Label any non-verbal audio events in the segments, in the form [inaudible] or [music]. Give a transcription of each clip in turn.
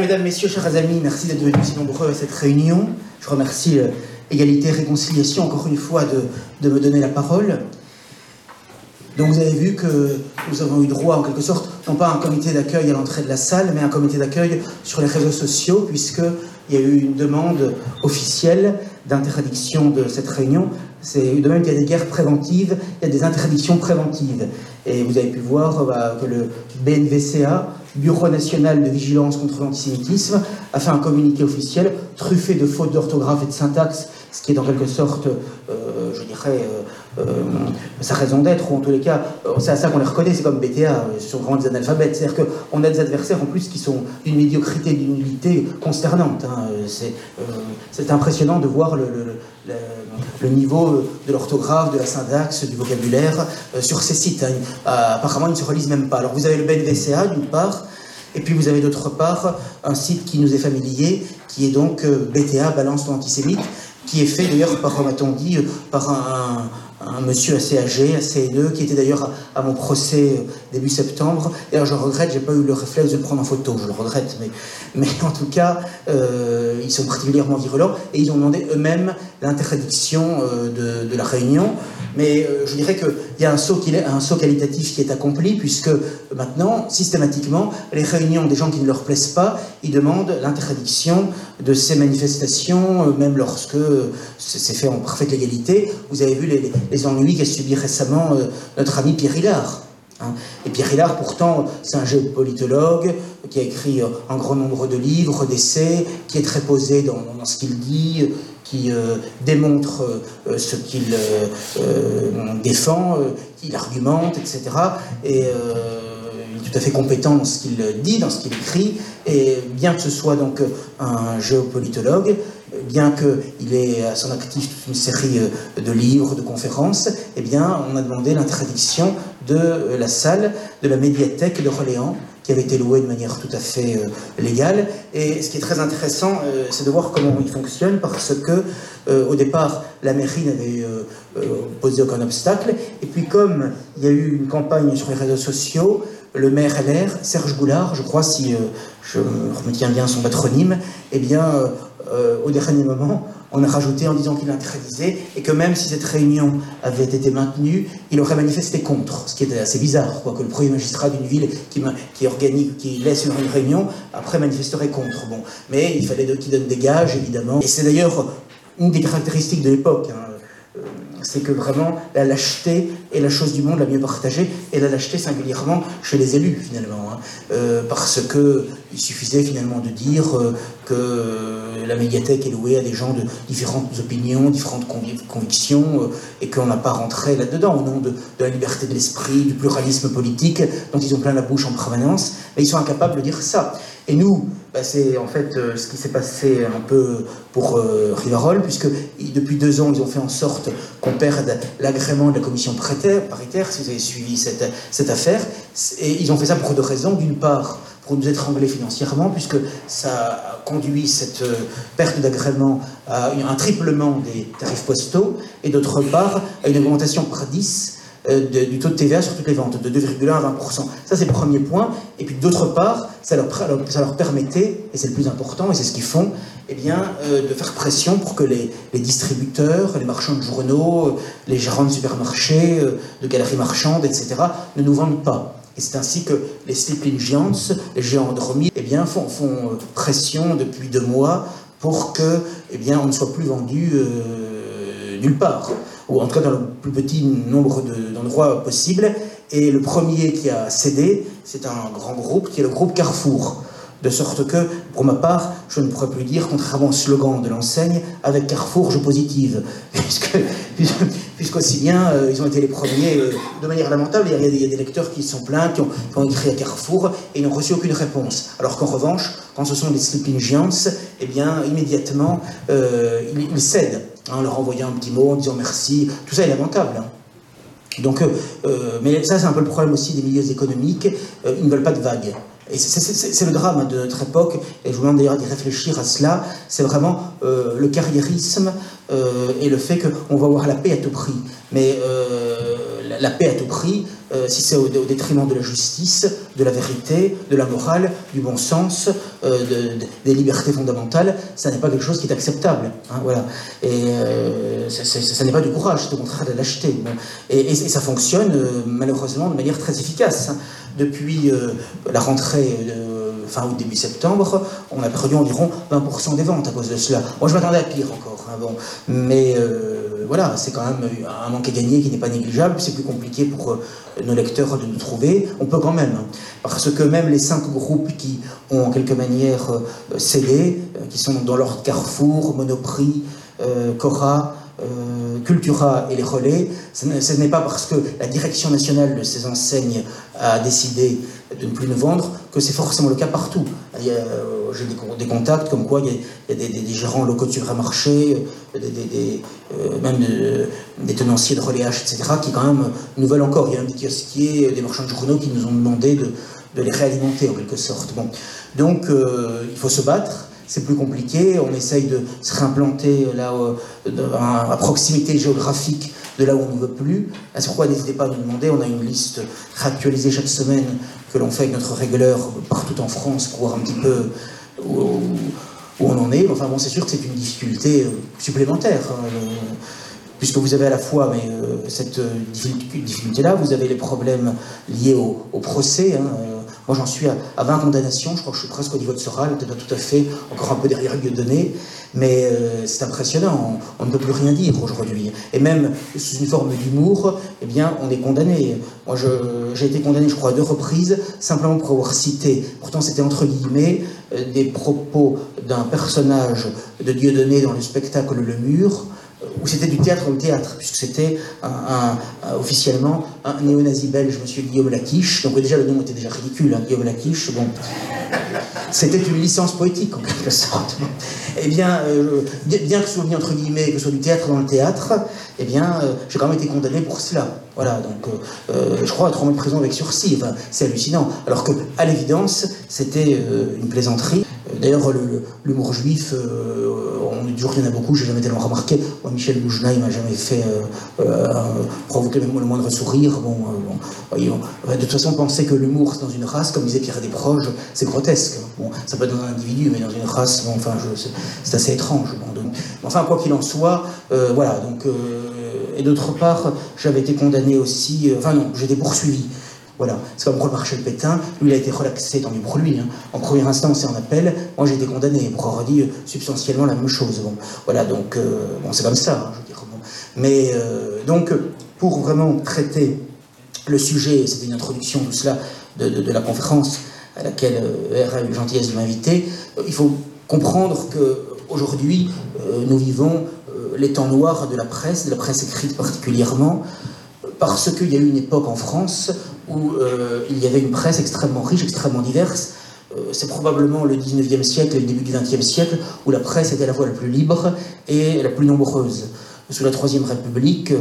Mesdames, messieurs, chers amis, merci d'être venus si nombreux à cette réunion. Je remercie euh, Égalité Réconciliation encore une fois de, me donner la parole. Donc vous avez vu que nous avons eu droit en quelque sorte, non pas un comité d'accueil à l'entrée de la salle, mais un comité d'accueil sur les réseaux sociaux, puisqu'il y a eu une demande officielle d'interdiction de cette réunion. C'est de même qu'il y a des guerres préventives, il y a des interdictions préventives. Et vous avez pu voir bah, que le BNVCA, Bureau national de vigilance contre l'antisémitisme, a fait un communiqué officiel truffé de fautes d'orthographe et de syntaxe, ce qui est en quelque sorte, euh, je dirais, euh, euh, sa raison d'être, ou en tous les cas, c'est à ça qu'on les reconnaît, c'est comme BTA, ce sont vraiment des analphabètes. C'est-à-dire qu'on a des adversaires en plus qui sont d'une médiocrité, d'une nullité consternante. Hein. C'est impressionnant de voir le, le niveau de l'orthographe, de la syntaxe, du vocabulaire sur ces sites. Hein. apparemment, ils ne se relisent même pas. Alors vous avez le BNVCA d'une part, et puis vous avez d'autre part un site qui nous est familier, qui est donc BTA, Balance l'antisémite, qui est fait d'ailleurs par, m'a-t-on dit, par un, monsieur assez âgé, assez haineux, qui était d'ailleurs à, mon procès début septembre. D'ailleurs, je regrette, j'ai pas eu le réflexe de prendre en photo, je le regrette, mais, en tout cas, euh, ils sont particulièrement virulents et ils ont demandé eux-mêmes l'interdiction euh, de, la réunion. Mais euh, je dirais qu'il y a un saut, qualitatif qui est accompli, puisque maintenant, systématiquement, les réunions des gens qui ne leur plaisent pas, ils demandent l'interdiction de ces manifestations, même lorsque c'est fait en parfaite légalité. Vous avez vu les, ennuis qu'a subi récemment euh, notre ami Pierre Hillard. Hein. Et Pierre Hillard, pourtant, c'est un géopolitologue qui a écrit euh, un grand nombre de livres, d'essais, qui est très posé dans ce qu'il dit, qui euh, démontre euh, ce qu'il euh, défend, qu'il argumente, etc. Et il est tout à fait compétent dans ce qu'il dit, dans ce qu'il écrit. Et bien que ce soit donc un géopolitologue, bien qu'il ait à son actif toute une série de livres, de conférences, eh bien, on a demandé l'interdiction de la salle de la médiathèque d'Orléans, qui avait été louée de manière tout à fait euh, légale. Et ce qui est très intéressant, euh, c'est de voir comment il fonctionne, parce que euh, au départ, la mairie n'avait posé aucun obstacle. Et puis, comme il y a eu une campagne sur les réseaux sociaux, le maire LR, Serge Goulard, je crois, si je me tiens bien son patronyme, eh bien, au dernier moment, on a rajouté en disant qu'il interdisait et que même si cette réunion avait été maintenue, il aurait manifesté contre, ce qui était assez bizarre, quoi, que le premier magistrat d'une ville qui, organise, qui laisse une réunion, après manifesterait contre. Bon, mais il fallait qu'il donne des gages, évidemment. Et c'est d'ailleurs une des caractéristiques de l'époque. Hein c'est que vraiment la lâcheté est la chose du monde la mieux partagée, et la lâcheté singulièrement chez les élus finalement, hein, euh, parce que il suffisait finalement de dire euh, que la médiathèque est louée à des gens de différentes opinions, différentes convic convictions, euh, et qu'on n'a pas rentré là-dedans au nom de, de, la liberté de l'esprit, du pluralisme politique dont ils ont plein la bouche en permanence, mais ils sont incapables de dire ça. Et nous, c'est en fait euh, ce qui s'est passé un peu pour euh, puisque depuis deux ans, ils ont fait en sorte qu'on perde l'agrément de la commission paritaire, si vous avez suivi cette, cette affaire. Et ils ont fait ça pour deux raisons. D'une part, pour nous étrangler financièrement, puisque ça conduit cette euh, perte d'agrément à un triplement des tarifs postaux, et d'autre part, à une augmentation par 10 de, du taux de TVA sur toutes les ventes, de 2,1 à 20%. Ça, c'est le premier point. Et puis, d'autre part, ça leur, permettait, et c'est le plus important, et c'est ce qu'ils font, eh bien, euh, de faire pression pour que les, distributeurs, les marchands de journaux, les gérants de supermarchés, euh, de galeries marchandes, etc., ne nous vendent pas. Et c'est ainsi que les sleeping giants, les géants endormis, eh bien, font, font pression depuis deux mois pour que, eh bien, on ne soit plus vendu euh, nulle part ou en tout cas dans le plus petit nombre d'endroits de, possible. Et le premier qui a cédé, c'est un grand groupe qui est le groupe Carrefour. De sorte que, pour ma part, je ne pourrais plus dire, contrairement au slogan de l'enseigne, avec Carrefour, je positive. [laughs] Puisque, puisqu'aussi bien, euh, ils ont été les premiers, euh, de manière lamentable, il y, a, des lecteurs qui sont plaints, qui ont, écrit à Carrefour, et n'ont reçu aucune réponse. Alors qu'en revanche, quand ce sont des sleeping giants, eh bien, immédiatement, euh, ils cèdent en leur envoyant un petit mot, en disant merci, tout ça est lamentable. Hein. Donc, euh, mais ça, c'est un peu le problème aussi des milieux économiques, euh, ils ne veulent pas de vagues. Et c'est le drame de notre époque, et je vous demande d'ailleurs d'y réfléchir à cela, c'est vraiment euh, le carriérisme euh, et le fait qu'on va avoir la paix à tout prix. Mais euh, la, paix à tout prix, euh, si c'est au, détriment de la justice, de la vérité, de la morale, du bon sens, euh, des libertés fondamentales, ça n'est pas quelque chose qui est acceptable. Hein, voilà. Et euh, ça, n'est pas du courage, c'est au contraire de l'acheter. Et, ça fonctionne malheureusement de manière très efficace. Hein. Depuis la rentrée fin août, début septembre, on a perdu environ 20% des ventes à cause de cela. Moi, je m'attendais à pire encore. Hein, bon. Mais voilà, c'est quand même un manque à gagner qui n'est pas négligeable. C'est plus compliqué pour euh, nos lecteurs de nous trouver. On peut quand même, hein. parce que même les cinq groupes qui ont en quelque manière euh, cédé, euh, qui sont dans l'ordre Carrefour, Monoprix, Cora, Cultura et les relais, ce n'est pas parce que la direction nationale de ces enseignes a décidé de ne plus nous vendre que c'est forcément le cas partout. J'ai des, contacts comme quoi il y a, des, gérants locaux de supermarchés, des, euh, même des tenanciers de relais H, etc., qui quand même nous veulent encore. Il y a un petit kiosquier, des marchands de journaux qui nous ont demandé de, les réalimenter en quelque sorte. Bon. Donc euh, il faut se battre c'est plus compliqué. On essaye de se réimplanter là à proximité géographique de là où on ne veut plus. C'est pourquoi n'hésitez pas à nous demander. On a une liste réactualisée chaque semaine que l'on fait avec notre régleur partout en France pour voir un petit peu où, on en est. Enfin bon, c'est sûr que c'est une difficulté euh, supplémentaire. Hein, puisque vous avez à la fois euh, cette euh, difficulté-là, vous avez les problèmes liés au, procès. Hein, moi, j'en suis à, 20 condamnations. Je crois que je suis presque au niveau de Soral, peut-être tout à fait, encore un peu derrière données. Mais euh, c'est impressionnant. On, ne peut plus rien dire aujourd'hui. Et même sous une forme d'humour, eh bien, on est condamné. Moi, j'ai été condamné, je crois, à deux reprises, simplement pour avoir cité, pourtant c'était entre guillemets, euh, des propos d'un personnage de Dieudonné dans le spectacle Le Mur, où c'était du théâtre au théâtre, puisque c'était officiellement un néo-nazi belge, M. Guillaume Laquiche. Donc déjà le nom était déjà ridicule, hein, Guillaume Laquiche. Bon, c'était une licence poétique en quelque sorte. Eh bien, euh, bien que ce soit du théâtre dans le théâtre, eh bien, euh, j'ai quand même été condamné pour cela. Voilà, donc euh, je crois à trois mois de prison avec sursis. C'est hallucinant. Alors que, à l'évidence, c'était une plaisanterie. D'ailleurs, l'humour juif, dit toujours qu'il y en a beaucoup, j'ai jamais tellement remarqué. Michel Boujna, il m'a jamais fait provoquer même le moindre sourire. Bon, de toute façon, penser que l'humour, dans une race, comme disait Pierre Desproges, c'est grotesque. Bon, ça peut être dans un individu, mais dans une race, bon, enfin, c'est assez étrange. Bon, enfin, quoi qu'il en soit, euh, voilà. Donc, euh, et d'autre part, j'avais été condamné aussi. Euh, enfin non, j'étais poursuivi. Voilà, c'est comme pour Marshall Pétain, lui il a été relaxé, tant mieux pour lui. En première instance et en appel, moi j'ai été condamné pour avoir dit substantiellement la même chose. Voilà, donc bon, c'est comme ça, hein, je veux dire. Mais donc, pour vraiment traiter le sujet, c'était une introduction de cela, de, la conférence, à laquelle euh, a eu gentillesse de m'inviter, euh, il faut comprendre qu'aujourd'hui, euh, nous vivons les temps noirs de la presse, de la presse écrite particulièrement, parce qu'il y a eu une époque en France où il y avait une presse extrêmement riche, extrêmement diverse. c'est probablement le 19e siècle et le début du 20e siècle où la presse était à la fois la plus libre et la plus nombreuse. Sous la Troisième République,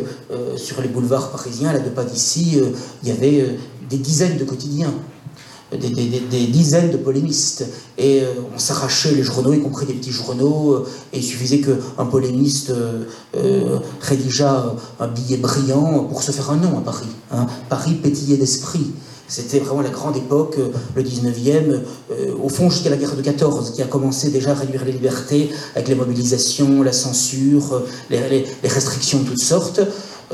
sur les boulevards parisiens, là de pas d'ici, il y avait des dizaines de quotidiens des, dizaines de polémistes. Et euh, on s'arrachait les journaux, y compris des petits journaux, euh, et il suffisait qu'un polémiste euh, rédigeât un billet brillant pour se faire un nom à Paris. Hein. Paris pétillait d'esprit. C'était vraiment la grande époque, le 19e, au fond jusqu'à la guerre de 14, qui a commencé déjà à réduire les libertés avec les mobilisations, la censure, les, les restrictions de toutes sortes.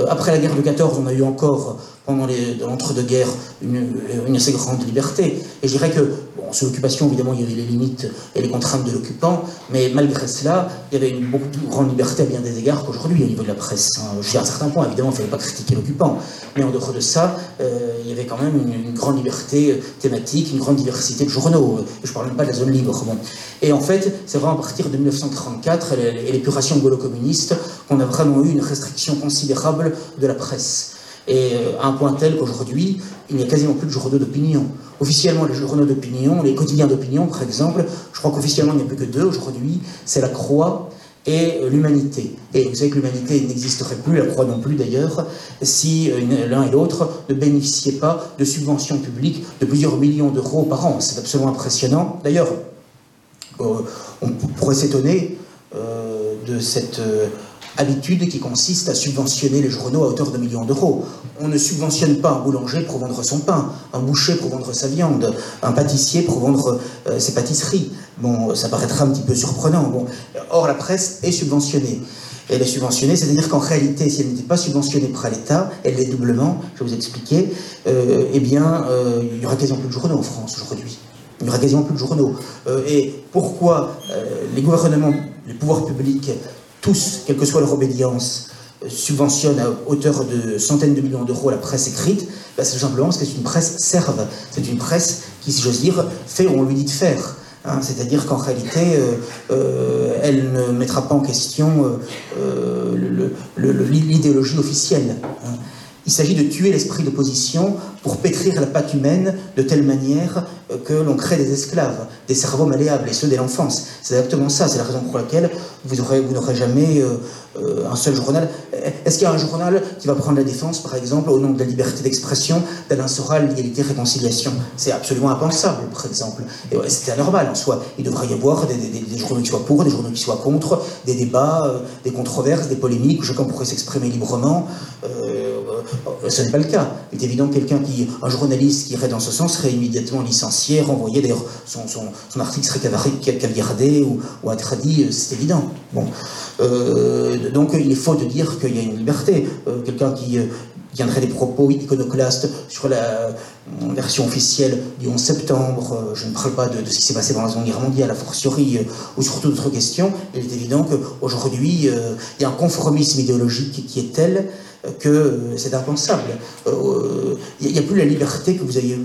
après la guerre de 14, on a eu encore pendant l'entre-deux-guerres une, assez grande liberté. Et je dirais que, bon, sous l'occupation, évidemment, il y avait les limites et les contraintes de l'occupant, mais malgré cela, il y avait une beaucoup plus grande liberté à bien des égards qu'aujourd'hui au niveau de la presse. Hein. Suis à un certain point, évidemment, il ne fallait pas critiquer l'occupant, mais en dehors de ça, euh, il y avait quand même une, grande liberté thématique, une grande diversité de journaux. Je ne parle même pas de la zone libre. Bon. Et en fait, c'est vraiment à partir de 1934 et l'épuration gaulo-communiste qu'on a vraiment eu une restriction considérable de la presse. Et euh, à un point tel qu'aujourd'hui, il n'y a quasiment plus de journaux d'opinion. Officiellement, les journaux d'opinion, les quotidiens d'opinion, par exemple, je crois qu'officiellement, il n'y a plus que deux aujourd'hui, c'est la Croix et l'Humanité. Et vous savez que l'Humanité n'existerait plus, la Croix non plus d'ailleurs, si euh, l'un et l'autre ne bénéficiaient pas de subventions publiques de plusieurs millions d'euros par an. C'est absolument impressionnant. D'ailleurs, euh, on pourrait s'étonner de cette habitude qui consiste à subventionner les journaux à hauteur de millions d'euros. On ne subventionne pas un boulanger pour vendre son pain, un boucher pour vendre sa viande, un pâtissier pour vendre euh, ses pâtisseries. Bon, ça paraîtra un petit peu surprenant. Or, la presse est subventionnée. Elle est subventionnée, c'est-à-dire qu'en réalité, si elle n'était pas subventionnée par l'État, elle l'est doublement, je vais vous expliquer, euh, eh bien, euh, il y aura quasiment plus de journaux en France aujourd'hui. Il y aura quasiment plus de journaux. et pourquoi les gouvernements, les pouvoirs publics tous, quelle que soit leur obédience, euh, subventionnent à hauteur de centaines de millions d'euros la presse écrite, bah, c'est simplement parce que c'est une presse serve. C'est une presse qui, si j'ose dire, fait où on lui dit de faire. Hein. C'est-à-dire qu'en réalité, euh, euh, elle ne mettra pas en question l'idéologie officielle. Hein. Il s'agit de tuer l'esprit d'opposition pour pétrir la pâte humaine de telle manière que l'on crée des esclaves, des cerveaux malléables, et ceux dès l'enfance. C'est exactement ça, c'est la raison pour laquelle vous n'aurez vous jamais euh, euh, un seul journal. Est-ce qu'il y a un journal qui va prendre la défense, par exemple, au nom de la liberté d'expression, d'Alain Soral, l'égalité, réconciliation? C'est absolument impensable, par exemple. Et c'était anormal en soi. Il devrait y avoir des, journaux qui soient pour, des journaux qui soient contre, des débats, des controverses, des polémiques, où chacun pourrait s'exprimer librement. ce n'est pas le cas. Il est évident que quelqu'un qui, un journaliste qui irait dans ce sens serait immédiatement licencié, renvoyé, d'ailleurs son, son, article serait caviardé ou, ou interdit, c'est évident. Bon. Euh, donc il est faux de dire qu'il y a une liberté. Euh, quelqu'un qui euh, viendrait des propos iconoclastes sur la version officielle du 11 septembre, je ne parle pas de, ce qui s'est passé dans la Seconde Guerre mondiale, a fortiori, ou sur toute autre question, il est évident qu'aujourd'hui, il y a un conformisme idéologique qui est tel que c'est impensable. Il n'y a plus la liberté que vous aviez,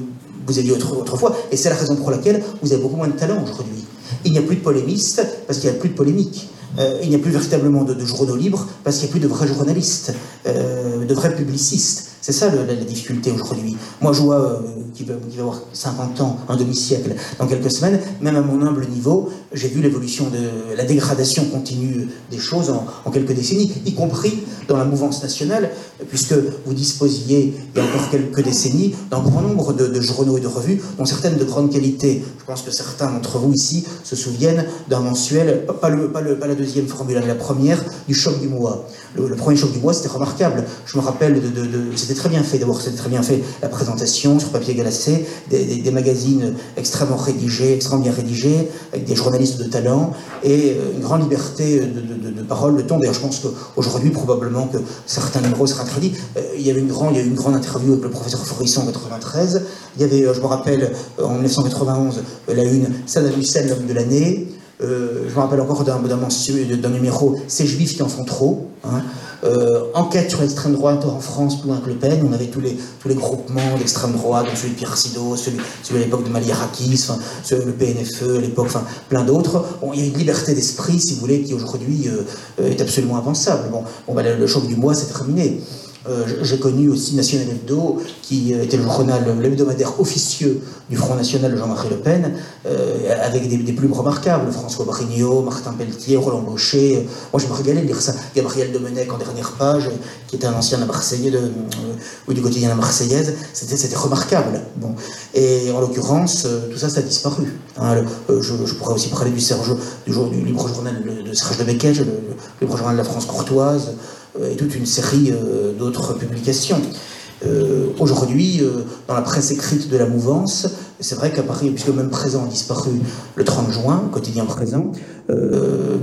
vous autrefois, et c'est la raison pour laquelle vous avez beaucoup moins de talent aujourd'hui. Il n'y a plus de polémistes parce qu'il n'y a plus de polémique. Euh, il n'y a plus véritablement de, journaux libres parce qu'il n'y a plus de vrais journalistes, euh, de vrais publicistes. C'est ça la, difficulté aujourd'hui. Moi, je vois euh, qui, va, avoir 50 ans, un demi-siècle, dans quelques semaines, même à mon humble niveau, j'ai vu l'évolution de la dégradation continue des choses en, quelques décennies, y compris dans la mouvance nationale, puisque vous disposiez, il y a encore quelques décennies, d'un grand nombre de, journaux et de revues, dont certaines de grande qualité. Je pense que certains d'entre vous ici se souviennent d'un mensuel, pas, la deuxième formule, la première, du choc du mois. Le, premier choc du mois, c'était remarquable. Je me rappelle, de, c'était très bien fait. D'abord, c'était très bien fait la présentation sur papier glacé, des, magazines extrêmement rédigés, extrêmement bien rédigés, avec des journalistes de talent et euh, une grande liberté de, parole, de ton. D'ailleurs, je pense qu'aujourd'hui, probablement que certains numéros seraient interdits. Euh, il y avait une grande, a eu une grande interview avec le professeur Forisson en 93. Il y avait, euh, je me rappelle, en 1991, la une, Saddam Hussein, l'homme de l'année. Euh, je me rappelle encore d'un numéro Ces juifs qui en font trop. Hein. Euh, enquête sur l'extrême droite en France, plus loin que Le Pen. On avait tous les, tous les groupements d'extrême droite, celui de Pierre Sido, celui, celui à l'époque de Maliarakis, enfin, le PNFE à l'époque, enfin, plein d'autres. Bon, il y a une liberté d'esprit, si vous voulez, qui aujourd'hui euh, est absolument impensable. Bon, bon bah, le, choc du mois, c'est terminé. Euh, j'ai connu aussi National Hebdo, qui euh, était le journal, l'hebdomadaire officieux du Front National de Jean-Marie Le Pen, euh, avec des, plumes remarquables, François Brignot, Martin Pelletier, Roland Gaucher. Moi, je me régalais de lire ça. Gabriel Domenech en dernière page, qui était un ancien Marseillais de, ou du quotidien La Marseillaise. C'était remarquable. Et en l'occurrence, tout ça, ça a disparu. Hein, je, pourrais aussi parler du, Serge, du, du libre journal de Serge de Becquet, le, le libre journal de la France courtoise. Euh, et toute une série euh, d'autres publications. Euh, aujourd'hui, dans la presse écrite de la mouvance, c'est vrai qu'à Paris, puisque même présent a disparu le 30 juin, quotidien présent,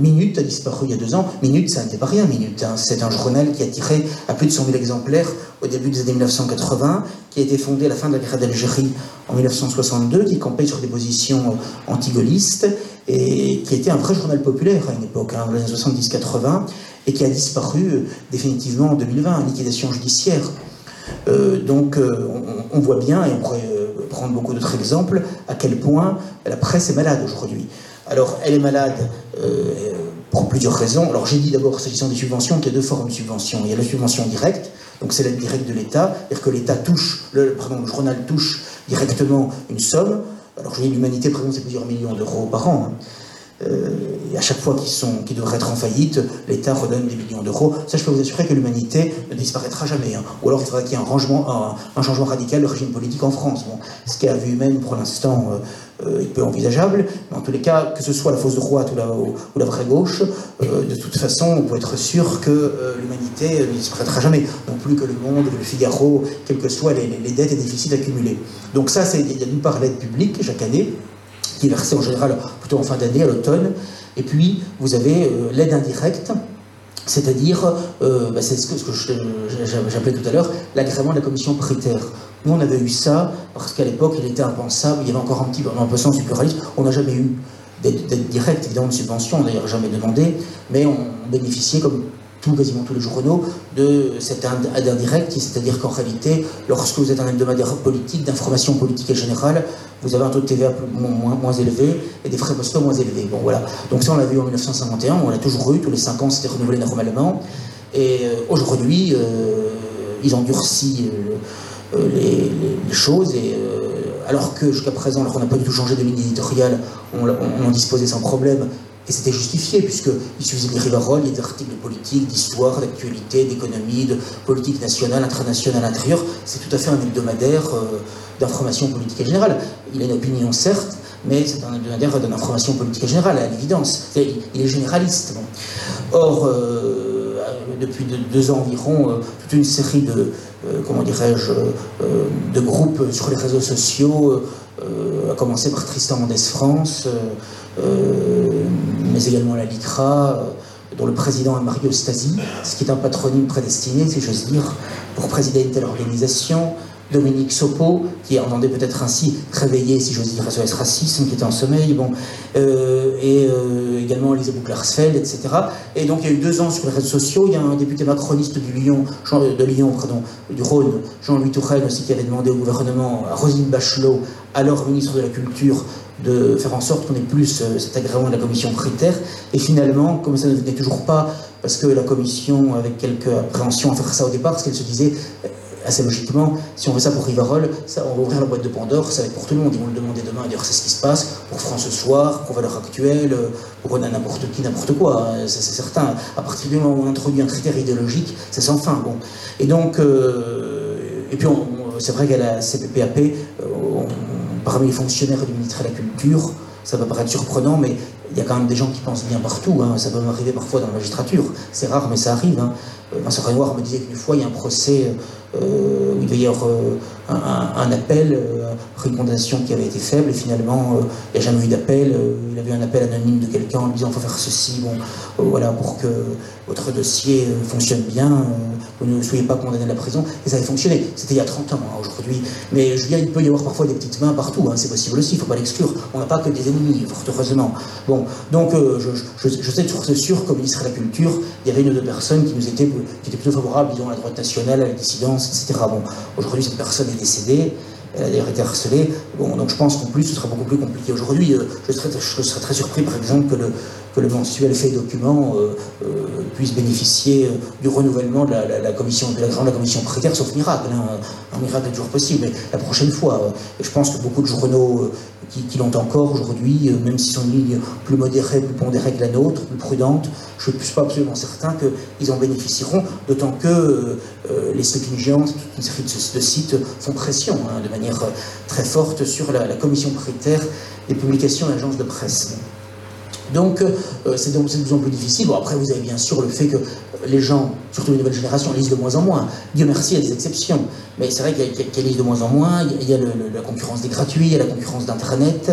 Minute a disparu il y a deux ans. Minute, ça n'était pas rien, Minute. Hein. C'est un journal qui a tiré à plus de 100 000 exemplaires au début des années 1980, qui a été fondé à la fin de la guerre d'Algérie en 1962, qui campait sur des positions anti-gaullistes, et qui était un vrai journal populaire à une époque, hein, dans les années 70-80, et qui a disparu euh, définitivement en 2020, liquidation judiciaire. Euh, donc euh, on, voit bien, et on pourrait prendre beaucoup d'autres exemples, à quel point la presse est malade aujourd'hui. Alors elle est malade pour plusieurs raisons. Alors j'ai dit d'abord, s'agissant des subventions, qu'il y a deux formes de subventions. Il y a la subvention directe, donc c'est l'aide directe de l'État, c'est-à-dire que l'État touche, le, le journal touche directement une somme. Alors j'ai dit l'humanité, par exemple, c'est plusieurs millions d'euros par an. Hein. Et à chaque fois qu'ils sont, qu'ils devraient être en faillite, l'État redonne des millions d'euros. Ça, je peux vous assurer que l'humanité ne disparaîtra jamais. Hein. Ou alors il faudra qu'il y ait un, rangement, un, changement radical du régime politique en France. Bon, ce qui est à vue humaine pour l'instant euh, il peut envisageable, mais en tous les cas, que ce soit la fausse droite ou la, vraie gauche, euh, de toute façon, on peut être sûr que euh, l'humanité ne disparaîtra jamais, non plus que le monde, le Figaro, quelles que soient les, dettes et déficits accumulés. Donc ça, il y a d'une part l'aide publique chaque année, qui est versée en général plutôt en fin d'année, à l'automne, et puis vous avez l'aide indirecte, c'est-à-dire, bah, c'est ce que, que j'appelais tout à l'heure, l'agrément de la commission paritaire. Nous, on avait eu ça parce qu'à l'époque, il était impensable, il y avait encore un petit peu, un peu sens du pluralisme. On n'a jamais eu d'aide directe, évidemment, de subvention, on n'a d'ailleurs jamais demandé, mais on bénéficiait, comme quasiment tous les journaux, de cette aide indirecte, c'est-à-dire qu'en réalité, lorsque vous êtes un hebdomadaire politique, d'information politique et générale, vous avez un taux de TVA moins, élevé et des frais postaux moins élevés. Bon, voilà. Donc ça, on l'a vu en 1951, on l'a toujours eu, tous les 5 ans, c'était renouvelé normalement. Et euh, aujourd'hui, euh, ils durci euh, les, choses. Et, alors que jusqu'à présent, alors qu'on n'a pas du tout changé de ligne éditoriale, on, en disposait sans problème. Et c'était justifié, puisqu'il suffisait des rivaroles, il y a des articles de politique, d'histoire, d'actualité, d'économie, de politique nationale, internationale, intérieure. C'est tout à fait un hebdomadaire euh, d'information politique et générale. Il a une opinion, certes, mais c'est un hebdomadaire d'information politique et générale, à l'évidence. Il est généraliste. Or, depuis deux, ans environ, toute une série de, euh, comment dirais-je, euh, de groupes sur les réseaux sociaux, euh, à commencer par Tristan Mendes France, mais également la LICRA, dont le président est Mario Stasi, ce qui est un patronyme prédestiné, si j'ose dire, pour présider une telle organisation. Dominique Sopo, qui entendait peut-être ainsi réveiller, si j'ose dire, ce racisme qui était en sommeil, bon, euh, et euh, également Elise Bouclarsfeld, etc. Et donc il y a eu deux ans sur les réseaux sociaux, il y a un député macroniste Lyon, Jean, de Lyon, pardon, du Rhône, Jean-Louis Touraine aussi, qui avait demandé au gouvernement, à Rosine Bachelot, alors ministre de la Culture, de faire en sorte qu'on ait plus euh, cet agrément de la commission critère. Et finalement, comme ça ne venait toujours pas, parce que la commission, avec quelques appréhensions à faire ça au départ, parce qu'elle se disait, assez logiquement, si on veut ça pour Rivarol, ça, on va ouvrir la boîte de Pandore, ça va être pour tout le monde. Ils vont le demander demain. D'ailleurs, c'est ce qui se passe pour France ce soir, pour Valeurs Actuelles, pour n'importe qui, n'importe quoi. Hein, c'est certain. À partir du moment où on introduit un critère idéologique, c'est sans fin. Bon. Et donc, euh, et puis c'est vrai qu'à la CPPAP, euh, parmi les fonctionnaires du ministère de la Culture, ça va paraître surprenant, mais il y a quand même des gens qui pensent bien partout. Hein. Ça peut m'arriver parfois dans la magistrature. C'est rare, mais ça arrive. Hein. Euh, Vincent Renoir me disait qu'une fois, il y a un procès euh, où il devait y avoir euh, un, appel, une condamnation qui avait été faible, et finalement, il n'y a jamais eu d'appel. il avait un appel anonyme de quelqu'un en lui disant il faut faire ceci, bon, voilà, pour que votre dossier fonctionne bien, vous ne soyez pas condamné à la prison. Et ça avait fonctionné. C'était il y a 30 ans, hein, aujourd'hui. Mais je il peut y avoir parfois des petites mains partout, hein, c'est possible aussi, il ne faut pas l'exclure. On n'a pas que des ennemis, fort heureusement. Donc je, je, sais sûr qu'au ministre de la Culture, il y avait une ou deux personnes qui nous étaient qui était plutôt favorable, disons, à la droite nationale, à la dissidence, etc. Bon, aujourd'hui, cette personne est décédée, elle a été harcelée. Bon, donc je pense qu'en plus, ce sera beaucoup plus compliqué. Aujourd'hui, euh, je, serais très surpris, par exemple, que le, mensuel fait document euh, euh, puisse bénéficier du renouvellement de la, commission, de la grande commission précaire, sauf miracle. Hein. Un miracle est toujours possible, mais la prochaine fois. je pense que beaucoup de journaux qui, l'ont encore aujourd'hui, euh, même s'ils sont une ligne plus modérée, plus pondérée que la nôtre, plus prudente, je ne suis pas absolument certain qu'ils en bénéficieront, d'autant que euh, euh, les sleeping giants, toute une série de, sites font pression hein, de manière très forte sur la, commission paritaire des publications et agences de presse. Donc, c'est de plus en plus difficile. Bon, après, vous avez bien sûr le fait que les gens, surtout les nouvelles générations, lisent de moins en moins. Dieu merci, il y a des exceptions. Mais c'est vrai qu'elles lisent de moins en moins. Il y a la concurrence des gratuits, il y a la concurrence d'Internet,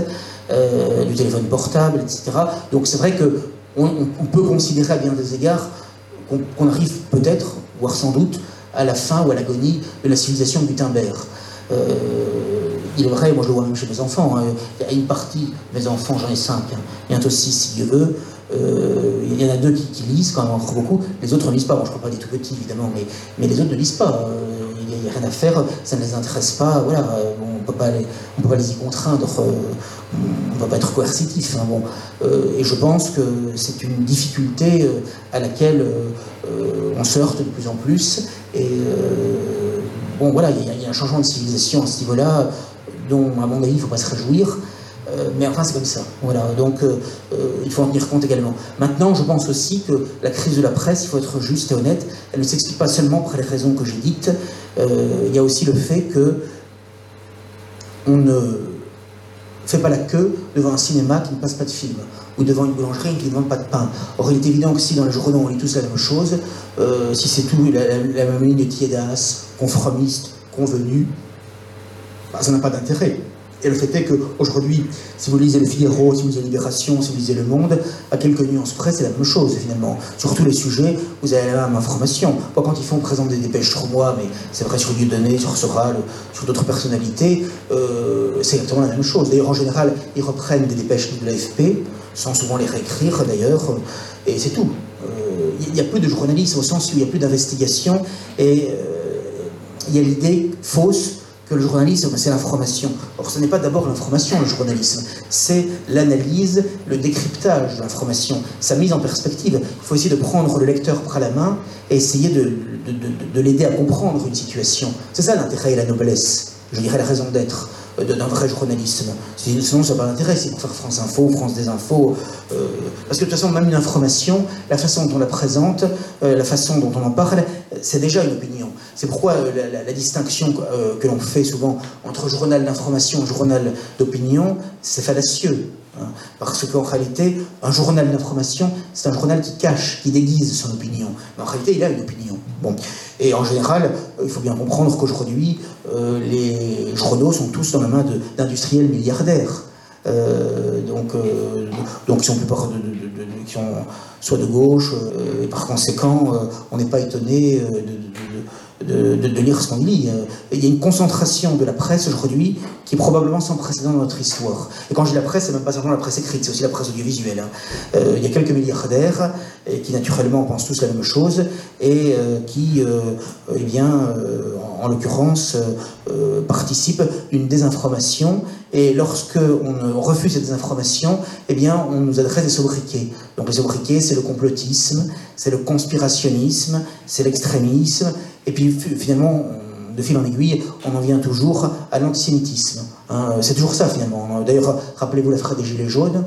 euh, du téléphone portable, etc. Donc c'est vrai qu'on on peut considérer à bien des égards qu'on arrive peut-être, voire sans doute, à la fin ou à l'agonie de la civilisation de Gutenberg. Euh, il est vrai, moi je le vois même chez mes enfants, hein. il y a une partie, mes enfants, j'en ai cinq, hein, bientôt six si Dieu veut, euh, il y en a deux qui, lisent quand même encore beaucoup, les autres ne lisent pas. Bon, je ne parle pas des tout petits évidemment, mais, mais les autres ne lisent pas. Euh, il n'y a, rien à faire, ça ne les intéresse pas. Voilà, on ne peut pas les y contraindre, on ne va pas être coercitif. Hein, bon. et je pense que c'est une difficulté à laquelle on se heurte de plus en plus. Bon, voilà, il y, a un changement de civilisation à ce niveau-là, dont, à mon avis, il ne faut pas se réjouir. mais enfin, c'est comme ça. Voilà. Donc, il faut en tenir compte également. Maintenant, je pense aussi que la crise de la presse, il faut être juste et honnête, elle ne s'explique pas seulement par les raisons que j'ai dites. il y a aussi le fait que on ne fait pas la queue devant un cinéma qui ne passe pas de film, ou devant une boulangerie qui ne vend pas de pain. Or, il est évident que si dans les journaux on lit tous la même chose, euh, si c'est tout la, même ligne tiédasse, conformiste, convenue, bah, ça n'a pas d'intérêt. Et le fait est qu'aujourd'hui, si vous lisez le Figaro, si vous lisez Libération, si vous lisez Le Monde, à quelques nuances près, c'est la même chose finalement. Sur tous les sujets, vous avez la même information. Quand ils font présenter des dépêches sur moi, mais c'est vrai sur Dieudonné, sur Soral, sur d'autres personnalités, euh, c'est exactement la même chose. D'ailleurs, en général, ils reprennent des dépêches de l'AFP, sans souvent les réécrire d'ailleurs, et c'est tout. Euh, il n'y a plus de journalisme au sens où il n'y a plus d'investigation, et euh, il y a l'idée fausse que le journalisme, c'est l'information. Or, ce n'est pas d'abord l'information, le journalisme, c'est l'analyse, le décryptage de l'information, sa mise en perspective. Il faut essayer de prendre le lecteur par la main et essayer de, de l'aider à comprendre une situation. C'est ça l'intérêt et la noblesse, je dirais la raison d'être d'un vrai journalisme. Sinon, ça n'a pas d'intérêt, c'est pour faire France Info, France des Infos. Euh, parce que de toute façon, même une information, la façon dont on la présente, euh, la façon dont on en parle, c'est déjà une opinion. C'est pourquoi euh, la, distinction que l'on fait souvent entre journal d'information et journal d'opinion, c'est fallacieux. Hein. parce qu'en réalité, un journal d'information, c'est un journal qui cache, qui déguise son opinion. Mais en réalité, il a une opinion. Et en général, il faut bien comprendre qu'aujourd'hui, euh, les journaux sont tous dans la main d'industriels milliardaires. Euh, donc, euh, donc qui sont plupart de, soit de gauche, et par conséquent, on n'est pas étonné de de, lire ce qu'on lit. Euh, il y a une concentration de la presse aujourd'hui qui est probablement sans précédent dans notre histoire. Et quand je dis la presse, c'est même pas simplement la presse écrite, c'est aussi la presse audiovisuelle. Hein. Euh, il y a quelques milliardaires qui naturellement pensent tous la même chose et euh, qui, eh bien, en, l'occurrence, participent d'une désinformation. Et lorsque on refuse cette désinformation, eh bien, on nous adresse des sobriquets. Donc les sobriquets, c'est le complotisme, c'est le conspirationnisme, c'est l'extrémisme, et puis finalement, de fil en aiguille, on en vient toujours à l'antisémitisme. Hein. c'est toujours ça finalement. D'ailleurs, rappelez-vous la phrase des Gilets jaunes.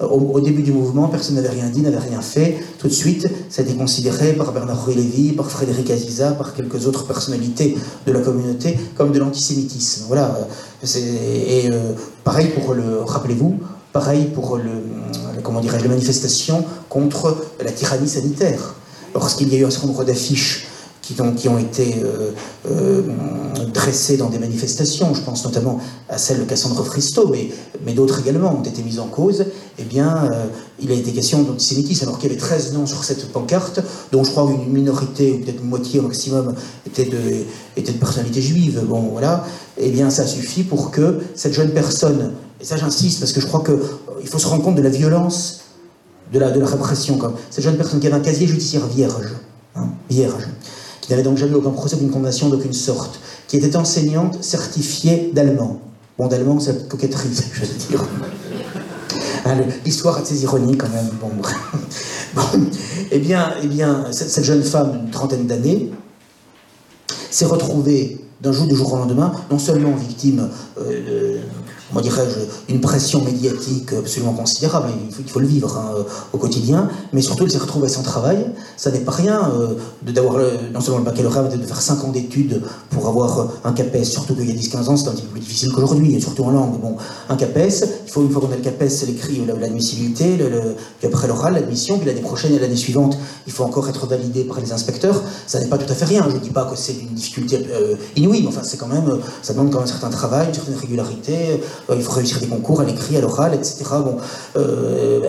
Euh, au, début du mouvement, personne n'avait rien dit, n'avait rien fait. Tout de suite, ça a été considéré par Bernard-Henri Lévy, par Frédéric Aziza, par quelques autres personnalités de la communauté comme de l'antisémitisme. Voilà. Et euh, pareil pour le, rappelez-vous, pareil pour le, comment dirais-je, les manifestations contre la tyrannie sanitaire. Lorsqu'il y a eu un certain nombre d'affiches qui ont, été euh, euh, dressés dans des manifestations, je pense notamment à celle de Cassandre Fristo, mais, d'autres également ont été mises en cause, eh bien, euh, il a été question d'antisémitisme, alors qu'il y avait 13 noms sur cette pancarte, dont je crois une minorité, ou peut-être une moitié au maximum, était de, personnalité juive. Bon, voilà. Eh bien, ça suffit pour que cette jeune personne, et ça j'insiste, parce que je crois qu'il faut se rendre compte de la violence de la, répression, cette jeune personne qui avait un casier judiciaire vierge, hein, vierge, qui n'avait donc jamais aucun procès d'une condamnation d'aucune sorte, qui était enseignante certifiée d'allemand. Bon, d'allemand, c'est coquetterie, [laughs] je veux dire. Hein, l'histoire a ses ironies quand même. Bon, [laughs] bon. Eh bien, eh bien cette, jeune femme d'une trentaine d'années s'est retrouvée d'un jour du jour au lendemain, non seulement victime euh, moi dirais-je, une pression médiatique absolument considérable, il faut, le vivre hein, au quotidien, mais surtout elle s'est retrouvée sans travail, ça n'est pas rien euh, d'avoir non seulement le baccalauréat, mais de faire 5 ans d'études pour avoir euh, un CAPES, surtout qu'il y a 10-15 ans c'était un petit peu plus difficile qu'aujourd'hui, surtout en langue. Bon, un CAPES, il faut une fois qu'on a le CAPES, c'est l'écrit, l'admissibilité, le, puis après l'oral, l'admission, puis l'année prochaine et l'année suivante, il faut encore être validé par les inspecteurs, ça n'est pas tout à fait rien, je ne dis pas que c'est une difficulté euh, inouïe, mais enfin c'est quand même, ça demande quand même un certain travail, une certaine régularité, euh, il faut réussir des concours à l'écrit, à l'oral, etc. Bon, euh,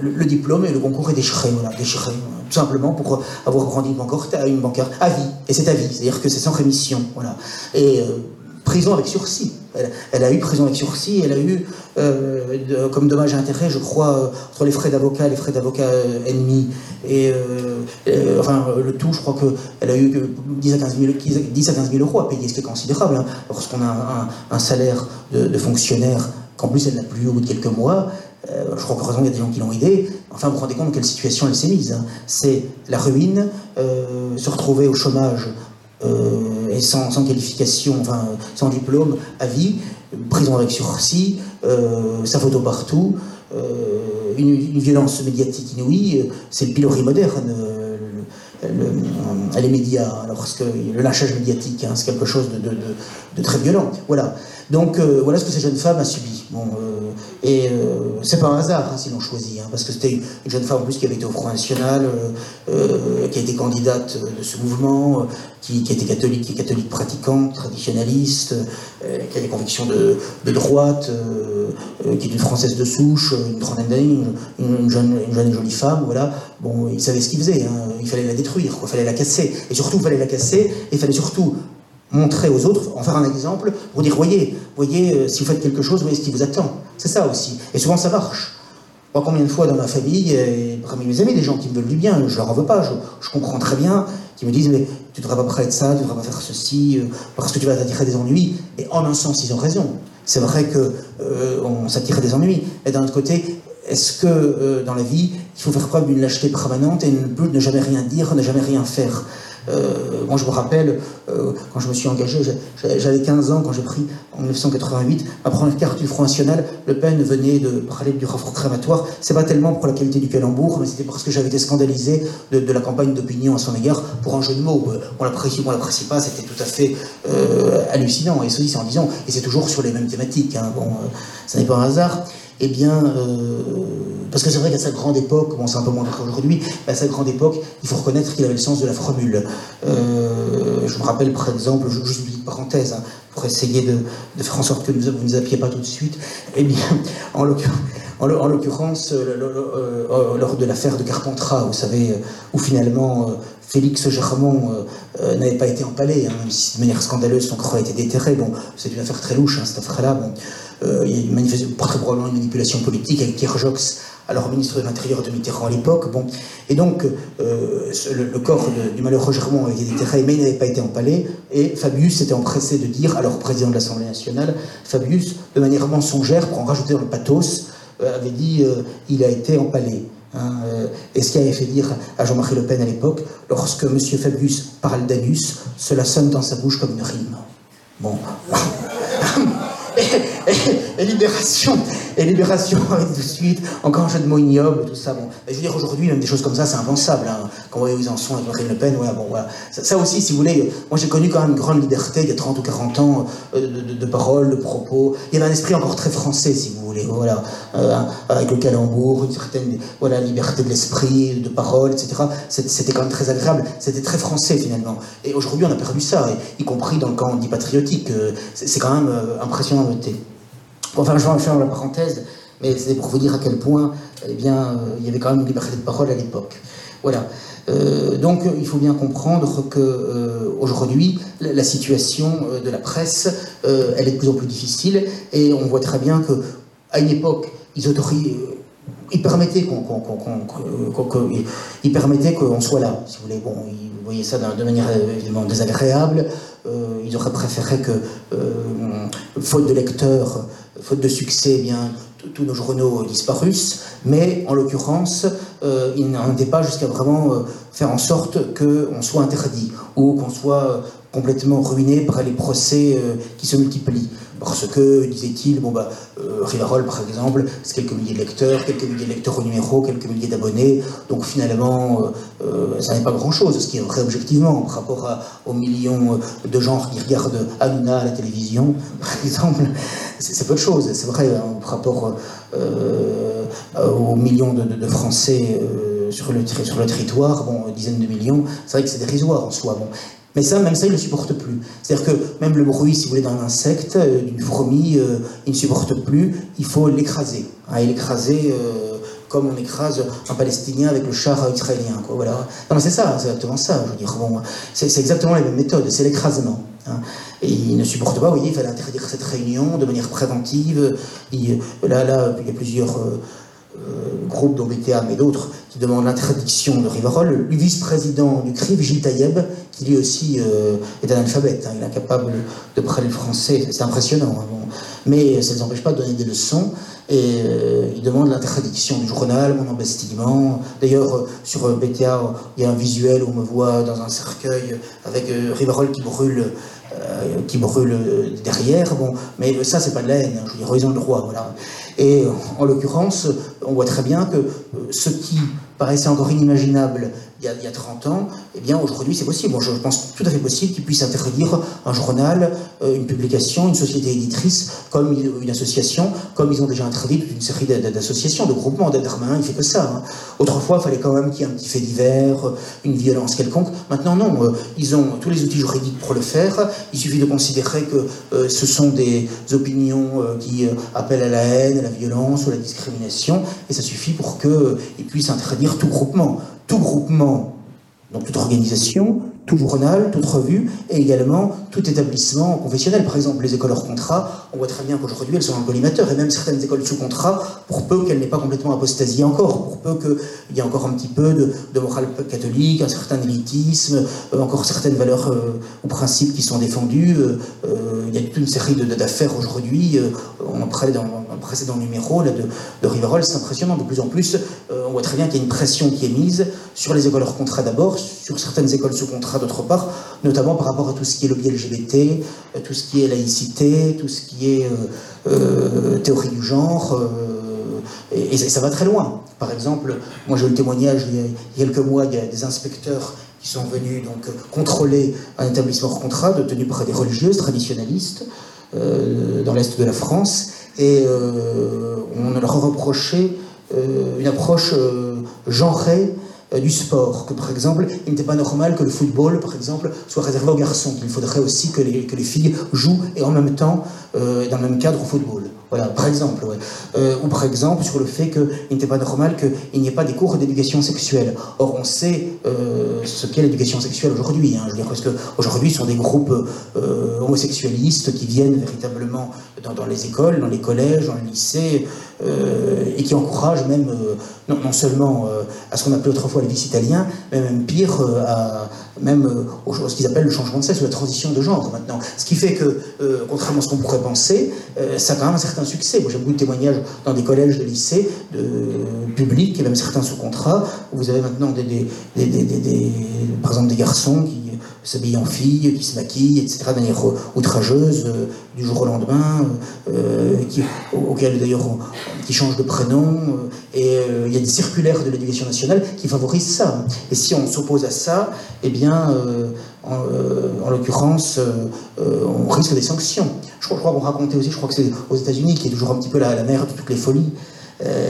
le, diplôme et le concours est déchiré, voilà, déchiré, tout simplement pour avoir grandi une banque à une à vie, et c'est à vie, c'est-à-dire que c'est sans rémission, euh, prison avec sursis. Elle, a eu prison avec sursis, elle a eu comme dommage et intérêt, je crois, entre les frais d'avocat, les frais d'avocat ennemis, et enfin le tout, je crois qu'elle a eu 10 à 15 000, 10 à 15 000 euros à payer, ce qui est considérable, hein, lorsqu'on a un, salaire de, fonctionnaire, qu'en plus elle n'a plus eu au bout de quelques mois, euh, je crois qu'heureusement il y a des gens qui l'ont aidé, enfin vous vous rendez compte de quelle situation elle s'est mise. Hein. C'est la ruine, euh, se retrouver au chômage et sans, qualification, enfin sans diplôme, à vie, prison avec sursis, sa photo partout, une, violence médiatique inouïe, c'est le pilori moderne. les médias, alors que le lâchage médiatique, hein, c'est quelque chose de, de, très violent. Voilà. Donc voilà ce que ces jeunes femmes a subi. Bon, et euh, c'est pas un hasard hein, s'ils l'ont choisi, hein, parce que c'était une jeune femme en plus qui avait été au Front National, euh, euh, qui a été candidate de ce mouvement, qui, était catholique, qui est catholique pratiquante, traditionnaliste, qui a des convictions de, droite, qui est une française de souche, une trentaine d'années, une, jeune, une jeune et jolie femme, voilà. Bon, il savait ce qu'il faisait, hein, il fallait la détruire, il fallait la casser. Et surtout, il fallait la casser, et il fallait surtout montrer aux autres, en faire un exemple, pour dire, voyez, voyez, euh, si vous faites quelque chose, voyez ce qui vous attend. C'est ça aussi. Et souvent, ça marche. Moi, combien de fois dans ma famille, et parmi mes amis, des gens qui me veulent du bien, je leur en veux pas, je, comprends très bien, qui me disent, mais tu ne devrais pas de ça, tu ne devrais pas faire ceci, euh, parce que tu vas t'attirer des ennuis. Et en un sens, ils ont raison. C'est vrai qu'on euh, s'attire des ennuis. Et d'un autre côté, est-ce que dans la vie, il faut faire preuve d'une lâcheté permanente et ne, ne jamais rien dire, ne jamais rien faire? Euh, moi, je me rappelle, euh, quand je me suis engagé, j'avais 15 ans, quand j'ai pris en 1988 ma première carte du Front National, Le Pen venait de parler du rapport crématoire. C'est pas tellement pour la qualité du calembour, mais c'était parce que j'avais été scandalisé de, la campagne d'opinion à son égard pour un jeu de mots. Euh, on l'apprécie ou on l'apprécie pas, c'était tout à fait hallucinant. Et ceci, c'est en disant, et c'est toujours sur les mêmes thématiques. Hein. bon, ça n'est pas un hasard eh bien, euh, parce que c'est vrai qu'à sa grande époque, bon c'est un peu moins vrai aujourd'hui, mais à sa grande époque, il faut reconnaître qu'il avait le sens de la formule. Euh, je me rappelle par exemple, juste une petite parenthèse, hein, pour essayer de, faire en sorte que vous ne nous appuyiez pas tout de suite, eh bien, en l'occurrence, euh, lors de l'affaire de Carpentras, vous savez, où finalement Félix Germont n'avait pas été empalé, hein, même si de manière scandaleuse son corps a été déterré, bon, c'est une affaire très louche, hein, cette affaire-là, bon, euh, il a une très probablement une manipulation politique avec Pierre Jox, alors ministre de l'Intérieur de Mitterrand à l'époque. Bon. Et donc, euh, le, corps du malheureux Germont avait été déterré, mais il n'avait pas été empalé. Et Fabius s'était empressé de dire, alors président de l'Assemblée nationale, Fabius, de manière mensongère, pour en rajouter dans le pathos, euh, avait dit il a été empalé. Hein, et ce qui avait fait dire à Jean-Marie Le Pen à l'époque, lorsque M. Fabius parle d'anus, cela sonne dans sa bouche comme une rime. Bon. [laughs] et, Libération, et Libération [laughs] tout de suite, encore un jeu de mots ignoble, tout ça. Bon, je veux dire, aujourd'hui, même des choses comme ça, c'est impensable. Hein. Quand vous voyez où ils en sont avec Marine Le Pen, ouais, bon, voilà. Ça, aussi, si vous voulez, moi j'ai connu quand même une grande liberté il y a 30 ou 40 ans euh, de, de, paroles, de propos. Il y avait un esprit encore très français, si vous voulez, voilà, euh, avec le calembour, une certaine voilà, liberté de l'esprit, de parole, etc. C'était quand même très agréable, c'était très français finalement. Et aujourd'hui, on a perdu ça, y compris dans le camp dit patriotique. Euh, c'est quand même impressionnant Enfin, je vais faire la parenthèse, mais c'est pour vous dire à quel point, eh bien, euh, il y avait quand même une liberté de parole à l'époque. Voilà. Euh, donc, il faut bien comprendre que euh, la, situation de la presse, elle est de plus en plus difficile, et on voit très bien que à une époque, ils autorisaient il permettait qu'on soit là, si vous voulez. Bon, vous voyez ça de manière évidemment désagréable. ils auraient préféré que, faute de lecteurs, faute de succès, eh bien, tous nos journaux disparussent, mais en l'occurrence, euh, il n'en était pas jusqu'à vraiment euh, faire en sorte qu'on soit interdit ou qu'on soit euh, complètement ruiné par les procès qui se multiplient. Parce que, disait-il, bon bah, Rivarol par exemple, c'est quelques milliers de lecteurs, quelques milliers de lecteurs au numéro, quelques milliers d'abonnés, donc finalement, ça n'est pas grand-chose, ce qui est vrai objectivement, par rapport aux millions de gens qui regardent Hanouna à la télévision, [laughs] par exemple, c'est peu de choses, c'est vrai, hein, par rapport euh, aux millions de, Français euh, sur, le, sur le territoire, bon, dizaines de millions, c'est vrai que c'est dérisoire en soi. Mais ça, même ça, il ne supporte plus. C'est-à-dire que même le bruit, si vous voulez, d'un insecte, euh, d'une fourmi, il ne supporte plus, il faut l'écraser. Hein, et l'écraser comme on écrase un Palestinien avec le char israélien. Quoi, voilà. Non, c'est ça, c'est exactement ça. Je veux dire, bon, c'est exactement la même méthode, c'est l'écrasement. Hein. Et il ne supporte pas, vous voyez, il fallait interdire cette réunion de manière préventive. là, là, il y a plusieurs euh, euh, groupes, dont BTA, mais d'autres, qui demande l'interdiction de Rivarol, le vice-président du CRIF, Gilles Taïeb, qui lui aussi euh, est un alphabète, hein, il est incapable de parler le français, c'est impressionnant, hein, mais ça ne les empêche pas de donner des leçons, et euh, il demande l'interdiction du journal, mon embestillement. D'ailleurs, euh, sur BTA, il y a un visuel où on me voit dans un cercueil avec Rivarol qui brûle qui brûle derrière, bon, mais ça c'est pas de la haine, hein, je veux dire, ils ont le droit, voilà. Et en l'occurrence, on voit très bien que ce qui paraissait encore inimaginable il y a, il y a 30 ans, eh bien aujourd'hui c'est possible. Bon, je pense tout à fait possible qu'ils puissent interdire un journal, euh, une publication, une société éditrice, comme une association, comme ils ont déjà interdit toute une série d'associations, de groupements. Darmanin, il fait que ça. Hein. Autrefois, il fallait quand même qu'il y ait un petit fait divers, une violence quelconque. Maintenant, non. Euh, ils ont tous les outils juridiques pour le faire. Il suffit de considérer que euh, ce sont des opinions qui appellent à la haine, à la violence ou à la discrimination, et ça suffit pour qu'ils puissent interdire tout groupement tout groupement, donc toute organisation, tout journal, toute revue, et également tout établissement confessionnel. Par exemple, les écoles hors contrat, on voit très bien qu'aujourd'hui elles sont un collimateur, et même certaines écoles sous contrat, pour peu qu'elles n'aient pas complètement apostasié encore, pour peu qu'il y ait encore un petit peu de, morale catholique, un certain élitisme, euh, encore certaines valeurs euh, ou principes qui sont défendus. Euh, il y a toute une série d'affaires aujourd'hui, on en parlait dans un précédent numéro là, de, de Riverol, c'est impressionnant, de plus en plus, on voit très bien qu'il y a une pression qui est mise sur les écoles hors contrat d'abord, sur certaines écoles sous contrat d'autre part, notamment par rapport à tout ce qui est lobby LGBT, euh, tout ce qui est laïcité, tout ce qui est euh, euh, théorie du genre. Et, ça va très loin. Par exemple, moi j'ai eu le témoignage il y, a, quelques mois, il y a des inspecteurs qui sont venus donc contrôler un établissement hors contrat tenu par des religieuses traditionnalistes dans l'est de la France, et on leur a reproché une approche genrée euh, du sport, que par exemple, il n'était pas normal que le football, par exemple, soit réservé aux garçons, qu'il faudrait aussi que les, que les filles jouent et en même temps, euh, dans le même cadre au football. Voilà, par exemple, ouais. Euh, ou par exemple sur le fait qu'il n'était pas normal qu'il n'y ait pas des cours d'éducation sexuelle. Or, on sait euh, ce qu'est l'éducation sexuelle aujourd'hui. Hein, je veux dire, parce qu'aujourd'hui, ce sont des groupes euh, homosexualistes qui viennent véritablement dans, dans, les écoles, dans les collèges, dans les lycées, et qui encouragent même, non, non, seulement à ce qu'on appelait autrefois les vices italiens, mais même pire, à, même ce qu'ils appellent le changement de sexe ou la transition de genre maintenant. Ce qui fait que, contrairement à ce qu'on pourrait penser, ça a quand même un certain succès. Moi, j'ai beaucoup de témoignages dans des collèges, des lycées, de, publics, et même certains sous contrat, où vous avez maintenant par exemple des garçons qui s'habillent en filles, qui se maquillent, etc., de manière outrageuse, euh, du jour au lendemain, euh, qui, auquel d'ailleurs qui changent de prénom. Euh, et il y a des circulaires de l'éducation nationale qui favorisent ça. Et si on s'oppose à ça, eh bien, en, l'occurrence, on risque des sanctions. Je crois, qu'on racontait aussi, je crois que c'est aux États-Unis, qui est toujours un petit peu la, mère de toutes les folies,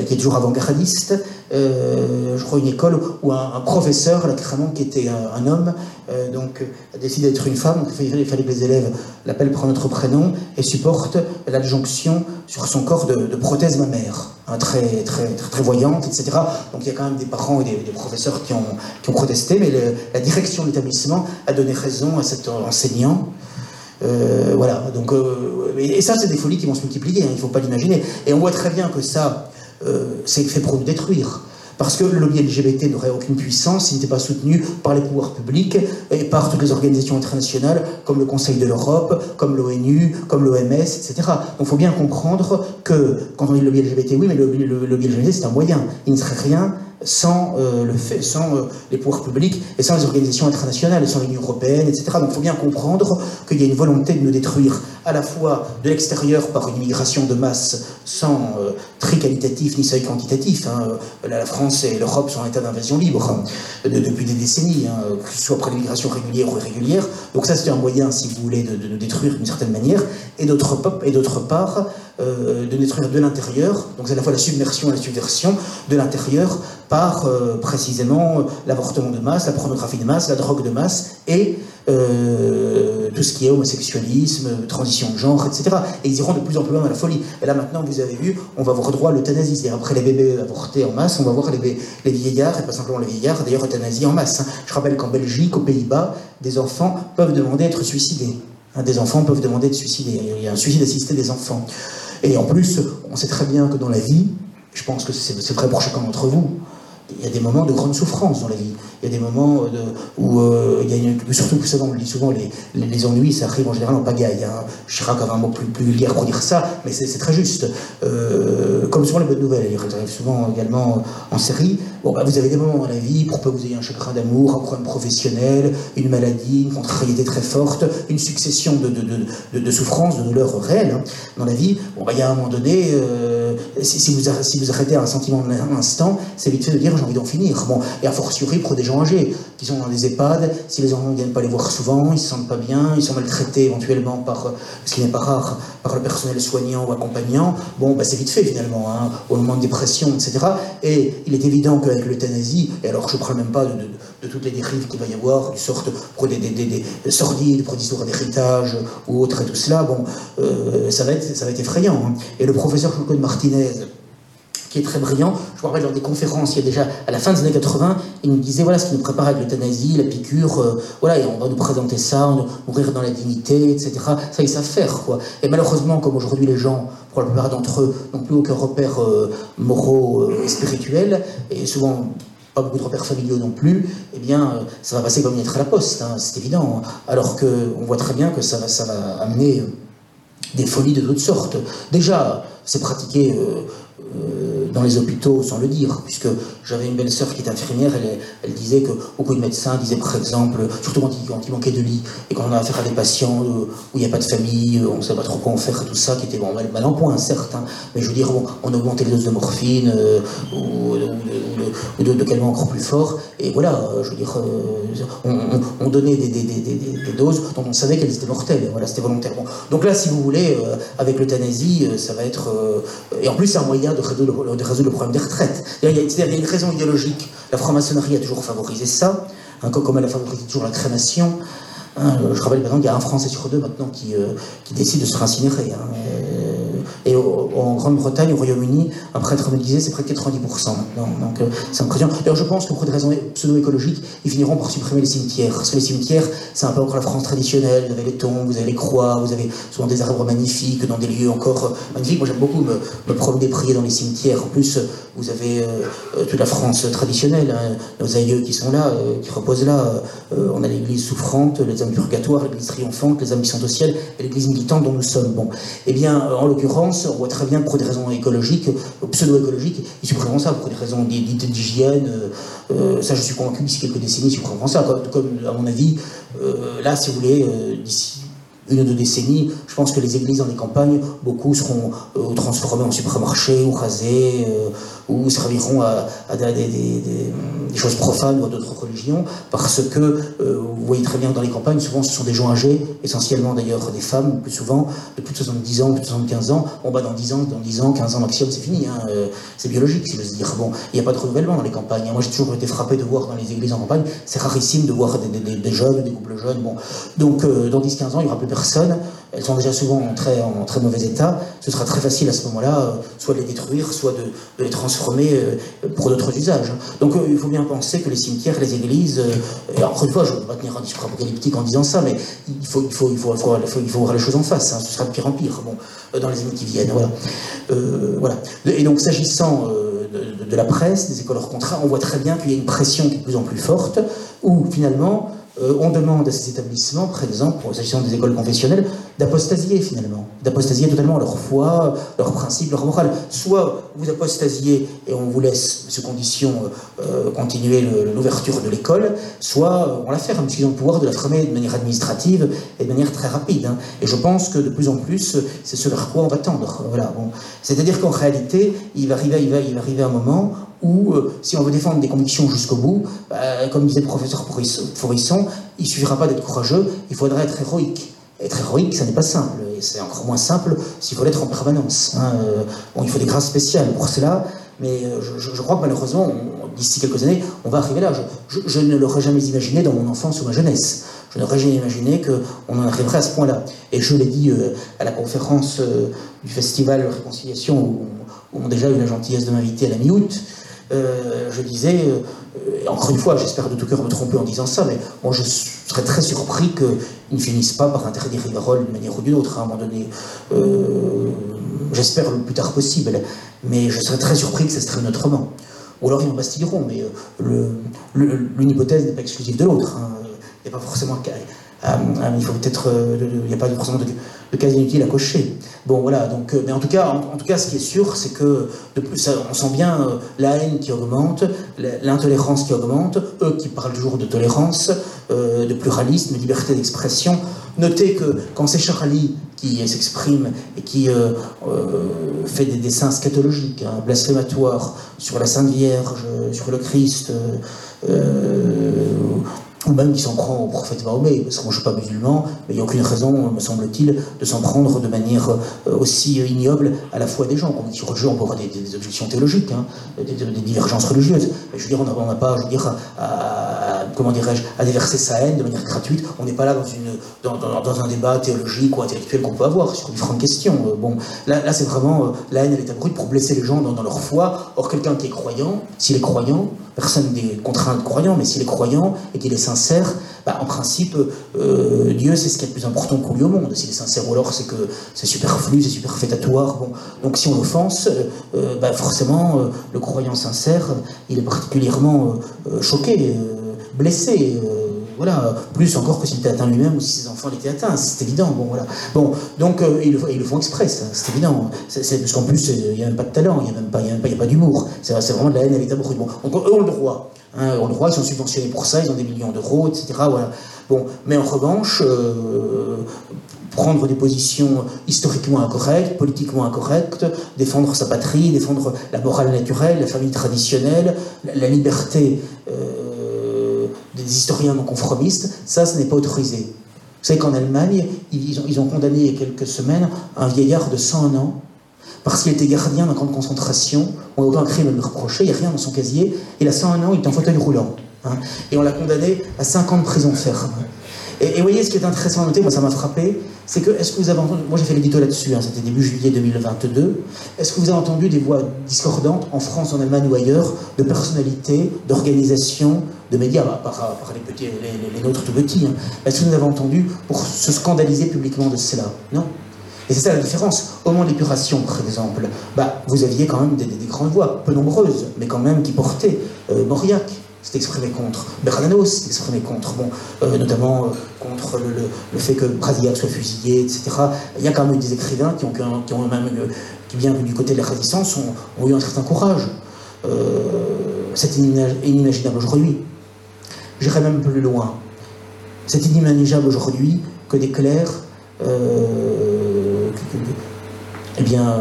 qui est toujours avant-gardiste, euh, je crois, une école où un, professeur, là, qui était un, homme, euh, donc, a décidé d'être une femme. Il fallait que les élèves l'appellent par notre prénom et supportent l'adjonction sur son corps de, de prothèse mammaire, hein, très, très, très, voyante, etc. Donc, il y a quand même des parents et des, professeurs qui ont, protesté, mais la direction de l'établissement a donné raison à cet enseignant. Euh, voilà, donc, et, ça, c'est des folies qui vont se multiplier, hein, il ne faut pas l'imaginer. Et on voit très bien que ça, euh, c'est fait détruire. Parce que le lobby LGBT n'aurait aucune puissance s'il n'était pas soutenu par les pouvoirs publics et par toutes les organisations internationales comme le Conseil de l'Europe, comme l'ONU, comme l'OMS, etc. Donc il faut bien comprendre que quand on dit le lobby LGBT, oui, mais le, le lobby LGBT c'est un moyen. Il ne serait rien sans, euh, le fait, sans euh, les pouvoirs publics et sans les organisations internationales, sans l'Union européenne, etc. Donc il faut bien comprendre qu'il y a une volonté de nous détruire à la fois de l'extérieur par une immigration de masse sans euh, tri qualitatif ni seuil quantitatif. Hein. La France et l'Europe sont en état d'invasion libre hein, depuis des décennies, hein, que ce soit par l'immigration régulière ou irrégulière. Donc ça c'est un moyen, si vous voulez, de, nous détruire d'une certaine manière. Et d'autre part, euh, de détruire de l'intérieur, donc c'est à la fois la submersion et la subversion, de l'intérieur par euh, précisément l'avortement de masse, la pornographie de masse, la drogue de masse et euh, tout ce qui est homosexualisme, transition de genre, etc. Et ils iront de plus en plus loin dans la folie. Et là maintenant, vous avez vu, on va voir droit à l'euthanasie, c'est-à-dire après les bébés avortés en masse, on va voir les, vieillards, et pas simplement les vieillards, d'ailleurs euthanasie en masse. Hein. Je rappelle qu'en Belgique, aux Pays-Bas, des enfants peuvent demander d'être suicidés. Hein, des enfants peuvent demander de suicider. Il y a un suicide assisté des enfants. Et en plus, on sait très bien que dans la vie, je pense que c'est vrai pour chacun d'entre vous, il y a des moments de grande souffrance dans la vie. Il y a des moments de, où euh, surtout que souvent, on le dit souvent, les, les, ennuis, ça arrive en général en pagaille. Hein. Chirac avait un mot plus, plus vulgaire pour dire ça, mais c'est très juste. Euh, comme souvent les bonnes nouvelles, il arrive souvent également en série. Bon, bah, vous avez des moments dans la vie, pour que vous ayez un chagrin d'amour, un problème professionnel, une maladie, une contrariété très forte, une succession de, de, de, de souffrances, de douleurs réelles hein, dans la vie. Bon, bah, il y a un moment donné, euh, si, vous, si vous arrêtez un sentiment d'un instant, c'est vite fait de dire j'ai envie d'en finir. Bon, et a fortiori pour des gens âgés qui sont dans des EHPAD, si les enfants ne viennent pas les voir souvent, ils se sentent pas bien, ils sont maltraités éventuellement par, ce qui n'est pas rare, par le personnel soignant ou accompagnant, bon, bah, c'est vite fait finalement, hein, au moment de dépression, etc. Et il est évident qu'avec l'euthanasie, et alors je ne parle même pas de, toutes les dérives qu'il va y avoir, du sorte pour des, des, des, sordides, pour des histoires d'héritage ou autres et tout cela, bon, euh, ça, va être, ça va être effrayant. Hein. Et le professeur Jean-Claude Martinez, est très brillant. Je me rappelle lors des conférences, il y a déjà à la fin des années 80, il nous disait voilà ce qui nous prépare avec l'euthanasie, la piqûre, euh, voilà, et on va nous présenter ça, mourir dans la dignité, etc. Ça, ils savent faire, quoi. Et malheureusement, comme aujourd'hui les gens, pour la plupart d'entre eux, n'ont plus aucun repère euh, moraux euh, et spirituel, et souvent pas beaucoup de repères familiaux non plus, eh bien, ça va passer comme une lettre à la poste, hein, c'est évident. Alors qu'on voit très bien que ça va, ça va amener des folies de toutes sortes. Déjà, c'est pratiqué dans les hôpitaux, sans le dire, puisque j'avais une belle sœur qui est infirmière, elle, elle disait que beaucoup de médecins disaient par exemple, surtout quand il, manquait de lit, et quand on a affaire à des patients euh, où il n'y a pas de famille, euh, on ne sait pas trop quoi en faire, tout ça, qui était bon, mal, en point, certes, hein. mais je veux dire, on augmentait les doses de morphine, ou, de, de, encore plus fort, et voilà, je veux dire, on, donnait des, doses dont on savait qu'elles étaient mortelles, voilà, c'était volontairement. Donc là, si vous voulez, avec l'euthanasie, ça va être... et en plus, c'est un moyen de résoudre, de résoudre le problème des retraites. Il y, a, une raison idéologique. La franc-maçonnerie a toujours favorisé ça, hein, comme elle a favorisé toujours la crémation. Hein, je rappelle exemple qu'il y a un Français sur deux maintenant qui, euh, qui décide de se faire incinérer. Hein, et en Grande-Bretagne, au Royaume-Uni, un prêtre me disait c'est près de 90% maintenant. Donc euh, c'est impressionnant. D'ailleurs, je pense que pour des raisons pseudo-écologiques, ils finiront par supprimer les cimetières. Parce que les cimetières, c'est un peu encore la France traditionnelle. Vous avez les tombes, vous avez les croix, vous avez souvent des arbres magnifiques dans des lieux encore euh, magnifiques. Moi, j'aime beaucoup me, me, promener, prier dans les cimetières. En plus, vous avez euh, toute la France traditionnelle, hein. nos aïeux qui sont là, qui reposent là. on a l'église souffrante, les âmes purgatoires, l'église triomphante, les âmes qui sont au ciel, et l'église militante dont nous sommes. Bon, eh bien, en l'occurrence, on voit très bien que pour des raisons écologiques, euh, pseudo-écologiques, ils supprimeront ça, pour des raisons d'hygiène, euh, euh, ça je suis convaincu d'ici quelques décennies, ils supprimeront ça, comme, à mon avis, là, si vous voulez, d'ici une ou deux décennies, je pense que les églises dans les campagnes, beaucoup seront transformées en supermarchés ou rasées, ou serviront à, des, choses profanes ou à d'autres religions, parce que euh, vous voyez très bien que dans les campagnes, souvent ce sont des gens âgés, essentiellement d'ailleurs des femmes, plus souvent, de plus de 70 ans, plus de 75 ans. Bon, bah dans 10 ans, dans 10 ans, 15 ans maximum, c'est fini. Hein, euh, c'est biologique, si veux dire. Bon, il n'y a pas de renouvellement dans les campagnes. Moi, j'ai toujours été frappé de voir dans les églises en campagne, c'est rarissime de voir des, jeunes, des couples jeunes. Bon, donc euh, dans 10-15 ans, il n'y aura plus personne. Elles sont déjà souvent en très, mauvais état. Ce sera très facile à ce moment-là, soit de les détruire, soit de, les transformer euh, pour d'autres usages. Donc euh, il faut bien penser que les cimetières, les églises, euh, et encore une fois, je ne veux pas tenir un discours apocalyptique en disant ça, mais il faut, voir les choses en face, hein, ce sera de pire en pire dans les années qui viennent. Et donc s'agissant de, de, la presse, des écoles hors contrat, on voit très bien qu'il y a une pression qui est de plus en plus forte, où finalement, euh, on demande à ces établissements, par exemple, s'agissant des écoles confessionnelles, d'apostasier finalement, d'apostasier totalement leur foi, leurs principes, leur morale. Soit vous apostasiez et on vous laisse, sous condition, euh, continuer l'ouverture de l'école, soit on la ferme, parce qu'ils ont le pouvoir de la fermer de manière administrative et de manière très rapide. Hein. Et je pense que de plus en plus, c'est ce vers quoi on va tendre. Voilà. C'est-à-dire qu'en réalité, il va, arriver, il, va, il va arriver un moment où, euh, si on veut défendre des convictions jusqu'au bout, comme disait le professeur Il ne suffira pas d'être courageux, il faudra être héroïque. Être héroïque, ça n'est pas simple, et c'est encore moins simple s'il faut l'être en permanence. Hein. Euh, bon, il faut des grâces spéciales pour cela, mais euh, je, crois que malheureusement, d'ici quelques années, on va arriver là. Je, ne l'aurais jamais imaginé dans mon enfance ou ma jeunesse. Je n'aurais jamais imaginé qu'on en arriverait à ce point-là. Et je l'ai dit à la conférence du festival Réconciliation, où, on a déjà eu la gentillesse de m'inviter à la mi-août. Euh, je disais, euh, encore une fois, j'espère de tout cœur me tromper en disant ça, mais je serais très surpris qu'ils ne finissent pas par interdire Rivarol d'une manière ou d'une autre, à un moment donné. Euh, j'espère le plus tard possible, mais je serais très surpris que ça se traîne autrement. ou alors ils m'embastilleront, mais l'une hypothèse n'est pas exclusive de l'autre. Hein. N'y a pas forcément il faut peut-être, euh, il n'y a pas forcément de, de cas inutiles à cocher? Bon, voilà. Donc, euh, mais en tout cas, en, tout cas, ce qui est sûr, c'est que on sent bien euh, la haine qui augmente, l'intolérance qui augmente. Eux qui parlent toujours de tolérance, de pluralisme, de liberté d'expression. Notez que quand c'est Charlie qui s'exprime et qui fait des dessins scatologiques, hein, blasphématoires sur la Sainte Vierge, sur le Christ ou même qui s'en prend au prophète Mahomet, parce que moi je ne suis pas musulman, mais il n'y a aucune raison, me semble-t-il, de s'en prendre de manière euh, aussi ignoble à la fois des gens. Quand on dit religieux, on peut avoir des, objections théologiques, hein, des, divergences religieuses. Je veux dire, on n'a pas, je veux dire, à, comment dirais-je, à déverser sa haine de manière gratuite. On n'est pas là dans, une, un débat théologique ou intellectuel qu'on peut avoir sur différentes questions. Euh, bon, là, là c'est vraiment euh, la haine à l'état brut pour blesser les gens dans, leur foi. Or, quelqu'un qui est croyant, s'il est croyant, personne n'est contraint de croyant, mais s'il est croyant et qu'il est sincère, bah, en principe, euh, Dieu, c'est ce qui est le plus important pour lui au monde. S'il est sincère ou alors, c'est que c'est superflu, c'est superfétatoire. Bon. Donc si on l'offense, euh, bah, forcément, euh, le croyant sincère, il est particulièrement choqué, blessé voilà, plus encore que s'il était atteint lui-même ou si ses enfants l'étaient atteints, c'est évident. Bon, voilà. Bon, donc euh, ils, le, font exprès, c'est évident. Parce qu'en plus, il n'y a même pas de talent, il n'y a même pas, y a pas, d'humour. C'est, vraiment de la haine à l'état brut. Bon, eux ont le droit. Hein, ont le droit, ils sont subventionnés pour ça, ils ont des millions d'euros, etc. Voilà. Bon, mais en revanche, euh, prendre des positions historiquement incorrectes, politiquement incorrectes, défendre sa patrie, défendre la morale naturelle, la famille traditionnelle, la, liberté. Euh, des historiens non conformistes, ça, ce n'est pas autorisé. Vous savez qu'en Allemagne, ils ont, condamné il y a quelques semaines un vieillard de 101 ans parce qu'il était gardien d'un camp de concentration. On n'a aucun crime à lui reprocher, il n'y a rien dans son casier. Il a 101 ans, il est en fauteuil roulant. Hein. et on l'a condamné à 5 ans de prison ferme. Et, vous voyez, ce qui est intéressant à noter, moi ça m'a frappé, c'est que, est-ce que vous avez entendu, moi j'ai fait l'édito là-dessus, hein, c'était début juillet 2022, est-ce que vous avez entendu des voix discordantes en France, en Allemagne ou ailleurs, de personnalités, d'organisations, de médias, par, les, petits, les, nôtres tout petits, hein. est-ce que vous avez entendu pour se scandaliser publiquement de cela Non? Et c'est ça la différence. Au moment de l'épuration, par exemple, bah, vous aviez quand même des, grandes voix, peu nombreuses, mais quand même qui portaient. Euh, Mauriac, s'est exprimé contre, Bernanos s'est exprimé contre, bon, euh, notamment euh, contre le, fait que Brasillac soit fusillé, etc. Il y a quand même des écrivains qui ont, qui ont même, euh, qui bien du côté de la résistance, ont, eu un certain courage. c'est inimaginable aujourd'hui. J'irai même plus loin. C'est inimaginable aujourd'hui que des clercs eh bien,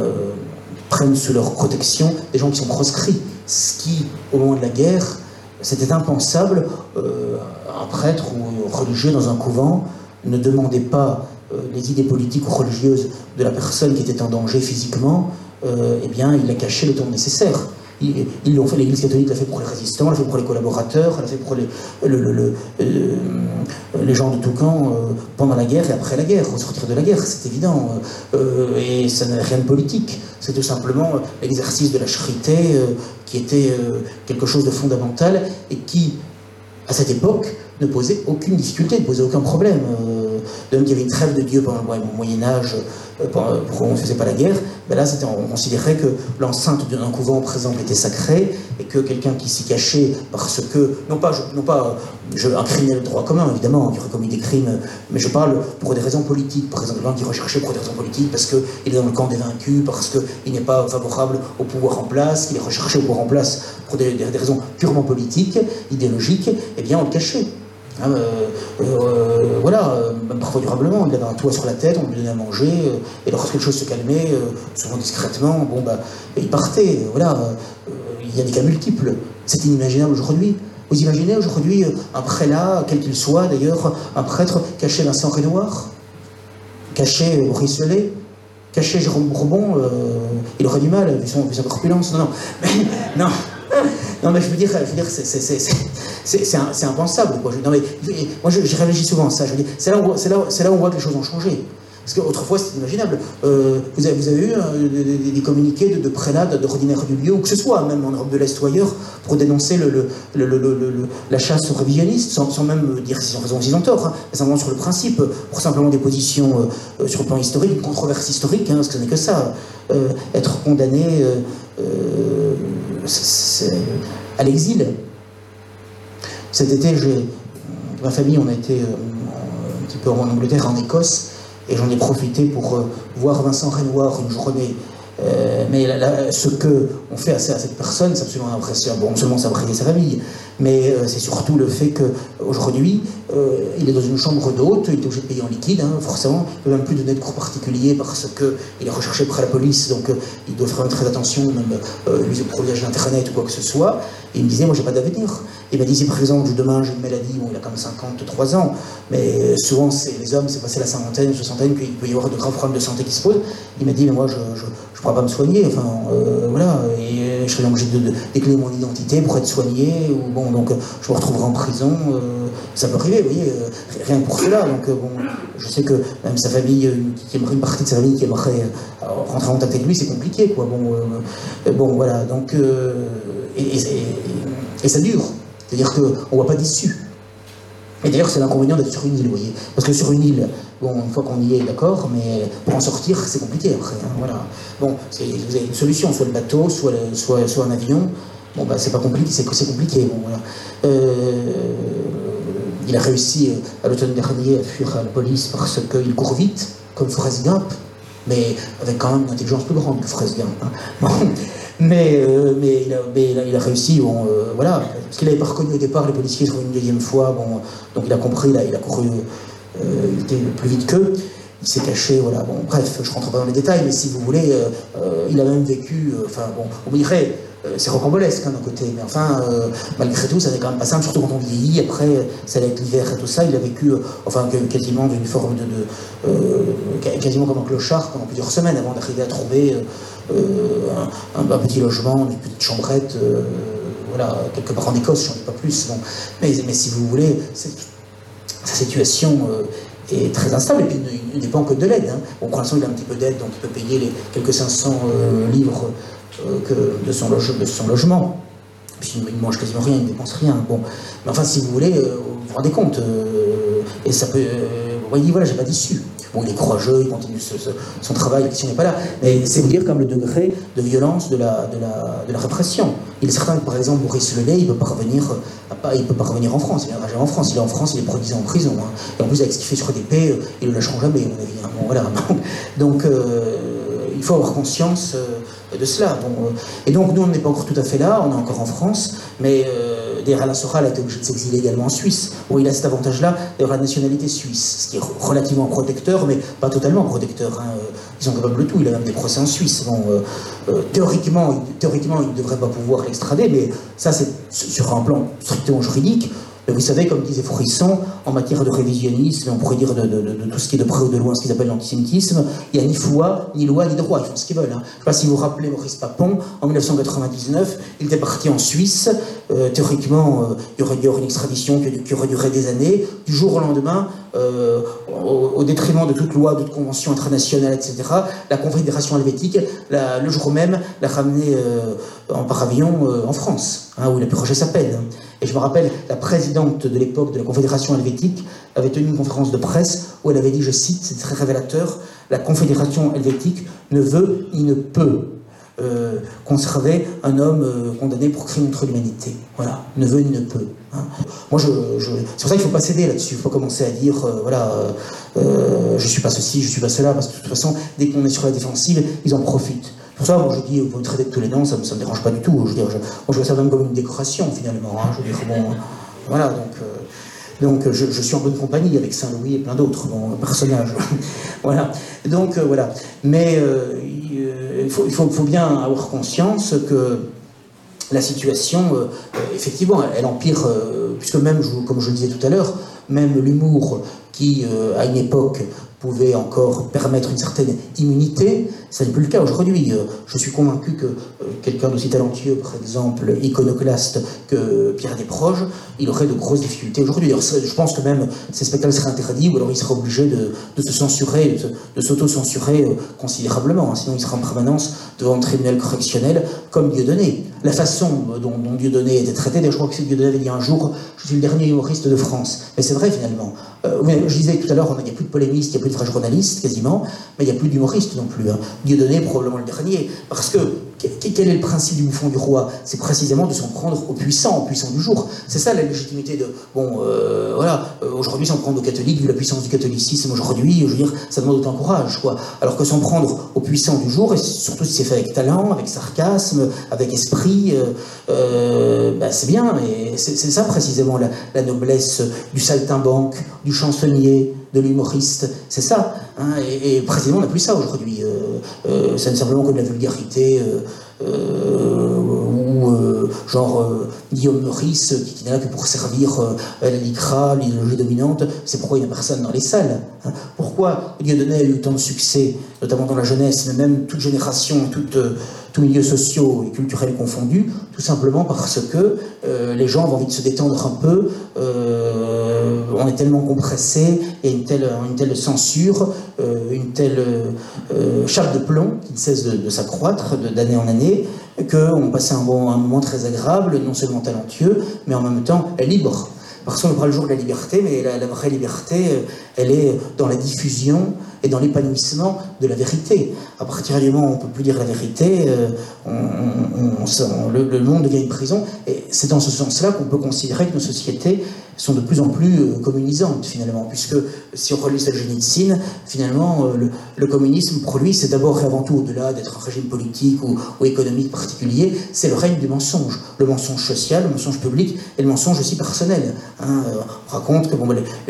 prennent sous leur protection des gens qui sont proscrits. Ce qui, au moment de la guerre, c'était impensable. Euh, un prêtre ou religieux dans un couvent ne demandait pas euh, les idées politiques ou religieuses de la personne qui était en danger physiquement, euh, eh bien, il a caché le temps nécessaire. Ils fait, l'Église catholique l'a fait pour les résistants, l'a fait pour les collaborateurs, l'a fait pour les, les gens de tout camp pendant la guerre et après la guerre, au sortir de la guerre, c'est évident. et ça n'a rien de politique, c'est tout simplement l'exercice de la charité qui était euh, quelque chose de fondamental et qui, à cette époque, ne posait aucune difficulté, ne posait aucun problème. Euh, de y avait une trêve de Dieu pendant le Moyen Âge, euh, pour on ne faisait pas la guerre, ben là on considérait que l'enceinte d'un couvent, par exemple, était sacrée, et que quelqu'un qui s'y cachait parce que, non pas, non pas je, un criminel de droit commun, évidemment, qui aurait commis des crimes, mais je parle pour des raisons politiques, par exemple, qui recherchait pour des raisons politiques, parce qu'il est dans le camp des vaincus, parce qu'il n'est pas favorable au pouvoir en place, qu'il est recherché au pouvoir en place pour des, des raisons purement politiques, idéologiques, eh bien on le cachait. Hein, euh, euh, voilà, euh, parfois durablement, il avait un toit sur la tête, on lui donnait à manger, et lorsque quelque chose se calmait, souvent discrètement, bon bah, il partait, voilà, il y a des cas multiples. C'est inimaginable aujourd'hui. Vous imaginez aujourd'hui un prélat, quel qu'il soit d'ailleurs, un prêtre caché Vincent Renoir, caché Maurice caché Jérôme Bourbon, il aurait du mal vu son, sa corpulence. Non, non, [laughs] non. Non, mais je veux dire, je veux dire c'est impensable. Quoi. non, mais, moi, je, réfléchis souvent à ça. C'est là, là, là où on voit que les choses ont changé. Parce qu'autrefois, c'était imaginable. Euh, vous, avez, eu euh, des, communiqués de, de prélats d'ordinaire du lieu, ou que ce soit, même en Europe de l'Est ou ailleurs, pour dénoncer la chasse aux révisionnistes, sans, même dire s'ils ont raison ou s'ils ont tort, hein, mais simplement sur le principe, pour simplement des positions euh, sur le plan historique, une controverse historique, hein, parce que ce n'est que ça. être condamné à l'exil. Cet été, ma famille, on a été un petit peu en Angleterre, en Écosse, et j'en ai profité pour euh, voir Vincent Renoir une journée. Euh, mais ce que on fait à, cette personne, c'est absolument impressionnant. Bon, seulement ça sa famille, mais euh, c'est surtout le fait qu'aujourd'hui, il est dans une chambre d'hôte, il est obligé de payer en liquide, hein, forcément. Il n'a même plus de net cours particulier parce qu'il est recherché par la police, donc il doit faire très attention, même lui, pour le Internet ou quoi que ce soit. Et il me disait, moi, j'ai pas d'avenir. Il m'a dit, si par exemple, demain j'ai une maladie, bon, il a quand même 53 ans, mais souvent, c'est les hommes, c'est passé la cinquantaine, soixantaine, qu'il peut y avoir de graves problèmes de santé qui se posent. Il m'a dit, mais moi, je ne pourrais pas me soigner, enfin, euh, voilà, et je serais obligé de, déclarer mon identité pour être soigné, ou bon, donc je me retrouverai en prison, euh, ça peut arriver, vous voyez, euh, rien que pour cela. Donc, bon, je sais que même sa famille, qui aimerait une partie de sa famille qui aimerait rentrer en contact avec lui, c'est compliqué, quoi. Bon, bon voilà, donc, et, et ça dure. C'est-à-dire qu'on ne voit pas d'issue. Et d'ailleurs, c'est l'inconvénient d'être sur une île, vous voyez. Parce que sur une île, bon, une fois qu'on y est, d'accord, mais pour en sortir, c'est compliqué après. Hein, voilà. Bon, vous avez une solution, soit le bateau, soit, soit, soit un avion. Bon, bah, c'est pas compliqué, c'est compliqué. Bon, voilà. Euh, il a réussi euh, à l'automne dernier à fuir la police parce qu'il court vite, comme Forrest Gump, mais avec quand même une intelligence plus grande que Forrest Gump. Hein. Mais, euh, mais, il a, réussi, bon, euh, voilà, parce qu'il n'avait pas reconnu au départ les policiers sur une deuxième fois, bon, donc il a compris, là, il a couru, euh, il était plus vite qu'eux, il s'est caché, voilà, bon, bref, je ne rentre pas dans les détails, mais si vous voulez, il a même vécu, enfin, bon, on dirait, c'est rocambolesque hein, d'un côté, mais enfin, malgré tout, ça n'est quand même pas simple, surtout quand on vieillit, après, ça être l'hiver et tout ça, il a vécu, enfin, quasiment d'une forme de, de quasiment comme un clochard pendant plusieurs semaines avant d'arriver à trouver euh, un, petit logement, une petite chambrette, euh, voilà, quelque part en Écosse, j'en dis pas plus. Mais, mais si vous voulez, sa situation euh, est très instable, et puis il, ne dépend que de l'aide. Hein. Bon, pour l'instant, il a un petit peu d'aide, donc il peut payer les quelques 500 livres de, son logement. Puis il ne mange quasiment rien, il ne dépense rien. Bon. Mais enfin, si vous voulez, vous vous rendez compte, et ça peut. Voyez, voilà, j'ai pas d'issue. Bon, il est courageux, il continue son travail, la question n'est pas là. Mais c'est vous dire comme le degré de violence de la, de la, de la répression. Il est certain que, par exemple, Maurice Lelay, il peut pas revenir, il peut pas revenir en France. Il est en France. Il est en France, il est produit en prison. Hein. Et en plus, avec ce qu'il fait sur DP, euh, il ne le lâcheront jamais, à mon avis. Hein. Bon, voilà. [laughs] Donc, euh, il faut avoir conscience euh, de cela. Bon, et donc, nous, on n'est pas encore tout à fait là, on est encore en France, mais D'ailleurs, Alain Soral a été obligé de s'exiler également en Suisse, où il a cet avantage-là d'avoir la nationalité suisse, ce qui est relativement protecteur, mais pas totalement protecteur. Hein. Ils ont capable de tout, il a même des procès en Suisse. Bon, euh, euh, théoriquement, théoriquement, il ne devrait pas pouvoir l'extrader, mais ça, c'est sur un plan strictement juridique. Vous savez, comme disait Frisson, en matière de révisionnisme, on pourrait dire de, tout ce qui est de près ou de loin, ce qu'ils appellent l'antisémitisme, il n'y a ni foi, ni loi, ni droit, ils font ce qu'ils veulent. Hein. Je ne sais pas si vous vous rappelez Maurice Papon, en 1999, il était parti en Suisse, euh, théoriquement, euh, il, y aurait, il, y aurait, une extradition qui, aurait duré des années, du jour au lendemain, euh, au, détriment de toute loi, de toute convention internationale, etc., la Confédération helvétique, le jour même, l'a ramené en par avion en France, hein, où il a pu rejeter sa peine. Et je me rappelle, la présidente de l'époque de la Confédération helvétique avait tenu une conférence de presse où elle avait dit, je cite, c'est très révélateur, la Confédération helvétique ne veut ni ne peut euh, conserver un homme euh, condamné pour crime contre l'humanité. Voilà, ne veut ni ne peut. Hein. Moi, je, c'est pour ça qu'il ne faut pas céder là-dessus. Il faut pas commencer à dire, euh, voilà, je suis pas ceci, je suis pas cela, parce que de toute façon, dès qu'on est sur la défensive, ils en profitent. Pour ça, moi, je dis, vous me traitez de tous les noms, ça ne me, dérange pas du tout. Je dire, je, vois ça même comme une décoration, finalement. Hein. Je veux dire, bon, voilà, donc, euh, donc je, suis en bonne compagnie avec Saint-Louis et plein d'autres bon, personnages. [laughs] voilà. Donc, euh, voilà. Mais euh, il, faut, il faut, bien avoir conscience que la situation, effectivement, elle, empire, puisque même, comme je le disais tout à l'heure, même l'humour qui, à une époque, pouvait encore permettre une certaine immunité. Ça n'est plus le cas aujourd'hui. Euh, je suis convaincu que euh, quelqu'un d'aussi talentueux, par exemple, iconoclaste que Pierre Desproges, il aurait de grosses difficultés aujourd'hui. Je pense que même ces spectacles seraient interdits ou alors il serait obligé de, se censurer, de, s'auto-censurer euh, considérablement. Hein. Sinon, il sera en permanence devant un tribunal correctionnel comme Dieudonné. La façon dont, dont Dieudonné était traité, je crois que Dieudonné avait dit un jour Je suis le dernier humoriste de France. Mais c'est vrai finalement. Je disais tout à l'heure, il n'y a plus de polémistes, il n'y a plus de vrais journalistes quasiment, mais il n'y a plus d'humoristes non plus. Hein. Dieudonné, probablement le dernier. Parce que quel est le principe du bouffon du roi? C'est précisément de s'en prendre aux puissants, aux puissants du jour. C'est ça la légitimité de. Bon, euh, voilà, euh, aujourd'hui s'en prendre aux catholiques, vu la puissance du catholicisme aujourd'hui, je veux dire, ça demande autant courage, quoi. Alors que s'en prendre aux puissants du jour, et surtout si c'est fait avec talent, avec sarcasme, avec esprit, euh, bah, c'est bien, et c'est ça précisément la noblesse du saltimbanque, du chansonnier, de l'humoriste, c'est ça. Hein, et, précisément, on n'a plus ça aujourd'hui. Euh, euh, ça n'est simplement que de la vulgarité, euh, genre Guillaume Meurice, qui, n'est là que pour servir la LICRA, l'idéologie dominante, c'est pourquoi il n'y a personne dans les salles. Hein. Pourquoi Dieudonné a eu autant de succès, notamment dans la jeunesse, mais même toute génération, toute tous milieux sociaux et culturels confondus, tout simplement parce que les gens ont envie de se détendre un peu, on est tellement compressé, et une telle, une telle censure, euh, une telle euh, chape de plomb qui ne cesse de, s'accroître d'année en année, qu'on passait un, bon, un moment très agréable, non seulement talentueux, mais en même temps libre. Parce qu'on prend le jour de la liberté, mais la, vraie liberté, elle est dans la diffusion et dans l'épanouissement de la vérité. À partir du moment où on ne peut plus dire la vérité, on, le, monde devient une prison. Et c'est dans ce sens-là qu'on peut considérer que nos sociétés sont de plus en plus euh, communisantes finalement, puisque si on relit Solzhenitsyn, finalement, euh, le, communisme pour lui, c'est d'abord et avant tout, au-delà d'être un régime politique ou, économique particulier, c'est le règne du mensonge, le mensonge social, le mensonge public et le mensonge aussi personnel. Hein. Euh, on raconte que bon,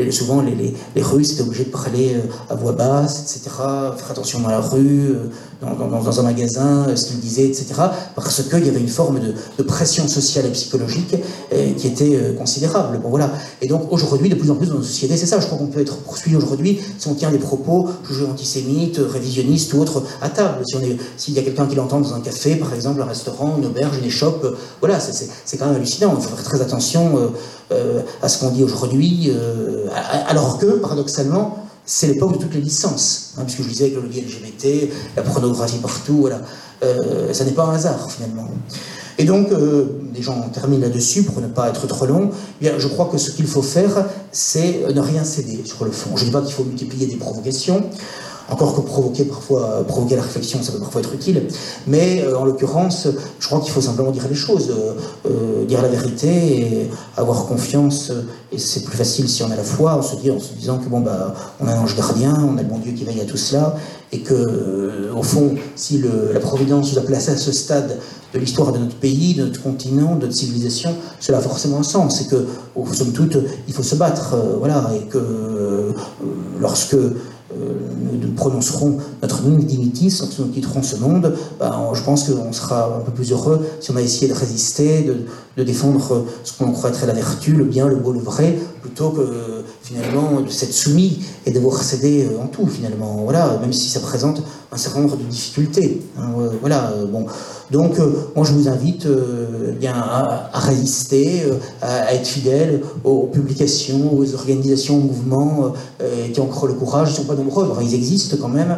souvent les, Russes étaient obligés de parler à voix basse, etc., faire attention dans la rue, dans, un magasin, ce qu'ils disaient, etc., parce qu'il y avait une forme de, pression sociale et psychologique qui était considérable. Bon voilà. Et donc aujourd'hui, de plus en plus dans nos sociétés, c'est ça, je crois qu'on peut être poursuivi aujourd'hui si on tient des propos jugés antisémites, révisionnistes ou autres à table. S'il y a quelqu'un qui l'entend dans un café, par exemple, un restaurant, une auberge, une échoppe, euh, voilà, c'est quand même hallucinant. Il faut faire très attention euh, euh, à ce qu'on dit aujourd'hui, alors que, paradoxalement, c'est l'époque de toutes les licences, hein, puisque je disais que le LGBT, la pornographie partout, voilà. ça n'est pas un hasard finalement. Et donc, euh, les gens terminent là-dessus pour ne pas être trop long. Eh bien, je crois que ce qu'il faut faire, c'est ne rien céder sur le fond. Je ne dis pas qu'il faut multiplier des provocations, encore que provoquer parfois, provoquer la réflexion, ça peut parfois être utile. Mais euh, en l'occurrence, je crois qu'il faut simplement dire les choses, euh, dire la vérité et avoir confiance. Et c'est plus facile si on a la foi, en se, disant que bon bah, on a un ange gardien, on a le bon Dieu qui veille à tout cela, et que au fond, si la Providence nous a placé à ce stade de l'histoire de notre pays, de notre continent, de notre civilisation, cela a forcément un sens. Et que, somme toute, il faut se battre, euh, voilà, et que euh, lorsque euh, nous prononcerons notre nom dimitis, lorsque nous quitterons ce monde, ben, je pense qu'on sera un peu plus heureux si on a essayé de résister, de, défendre ce qu'on croit être la vertu, le bien, le beau, le vrai, plutôt que finalement de s'être soumis et d'avoir cédé en tout finalement. Voilà, même si ça présente un certain nombre de difficultés. Hein, voilà, bon. Donc, euh, moi, je vous invite euh, bien à, résister, euh, à, être fidèle aux publications, aux organisations, aux mouvements qui ont encore le courage. Ils ne sont pas nombreux, ils existent quand même.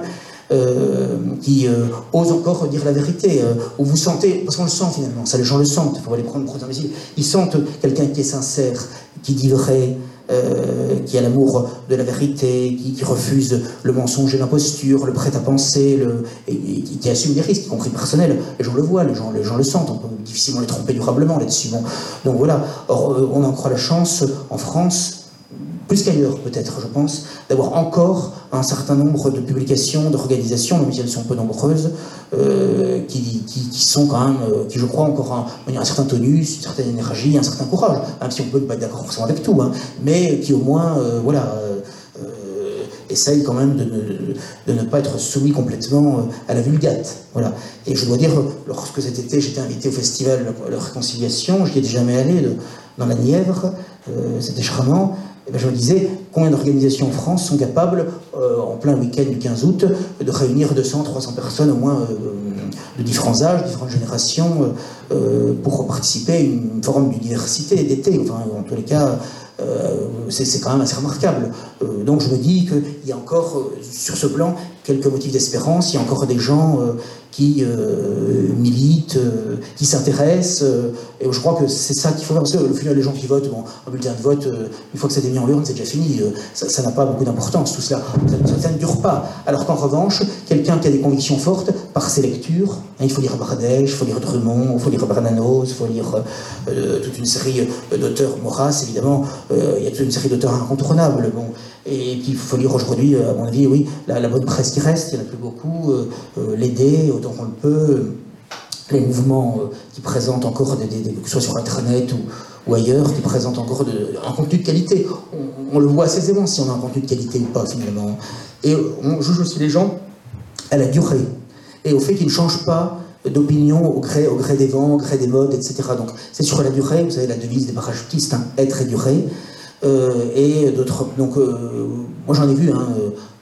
qui osent encore dire la vérité, où vous sentez, parce qu'on le sent finalement, ça les gens le sentent, il faut pas les prendre pour imbéciles, ils sentent quelqu'un qui est sincère, qui dit vrai, euh, qui a l'amour de la vérité, qui, refuse le mensonge et l'imposture, le prêt à penser, le, et, qui assume des risques, y compris personnels. Les gens le voient, les gens, les gens le sentent, on peut difficilement les tromper durablement là-dessus. Donc voilà, Or, euh, on en croit la chance en France plus qu'ailleurs peut-être, je pense, d'avoir encore un certain nombre de publications, d'organisations, même si elles sont peu nombreuses, euh, qui, sont quand même, euh, qui je crois encore un, un, certain tonus, une certaine énergie, un certain courage, même si on peut pas être d'accord forcément avec tout, hein, mais qui au moins, euh, voilà, essayent quand même de ne, de ne, pas être soumis complètement à la vulgate. Voilà. Et je dois dire, lorsque cet été j'étais invité au festival de la Réconciliation, je n'y étais jamais allé, dans la Nièvre, c'était charmant, Et ben, je me disais, combien d'organisations en France sont capables, en plein week-end du 15 août, de réunir 200, 300 personnes au moins de différents âges, différentes générations, pour participer à une forme d'université d'été. Enfin, en tous les cas, c'est quand même assez remarquable. donc je me dis qu'il y a encore, sur ce plan, quelques motifs d'espérance. Il y a encore des gens qui euh, militent, euh, qui s'intéressent. Euh, et je crois que c'est ça qu'il faut faire. Parce que, au final, les gens qui votent, bon, un bulletin de vote, une fois que c'est mis en l'urne, c'est déjà fini. ça n'a pas beaucoup d'importance, tout cela. Ça, ne dure pas. Alors qu'en revanche, quelqu'un qui a des convictions fortes, par ses lectures, hein, il faut lire Bardèche, il faut lire Drummond, il faut lire Bernanos, il faut lire toute une série d'auteurs, Maurras, évidemment, il y a toute une série d'auteurs incontournables. Et puis il faut lire aujourd'hui, à mon avis, oui, la, bonne presse qui reste, il n'y en a plus beaucoup, l'aider, autant qu'on le peut, les mouvements euh, qui présentent encore, des, que ce soit sur Internet ou, ailleurs, qui présentent encore un contenu de qualité. On, le voit assez aisément si on a un contenu de qualité ou pas, finalement. Et on juge aussi les gens à la durée et au fait qu'ils ne changent pas d'opinion au gré, au gré des vents, au gré des modes, etc. Donc c'est sur la durée, vous savez la devise des parachutistes, hein, être et durer. Euh, et d'autres. Donc, euh, moi j'en ai vu hein,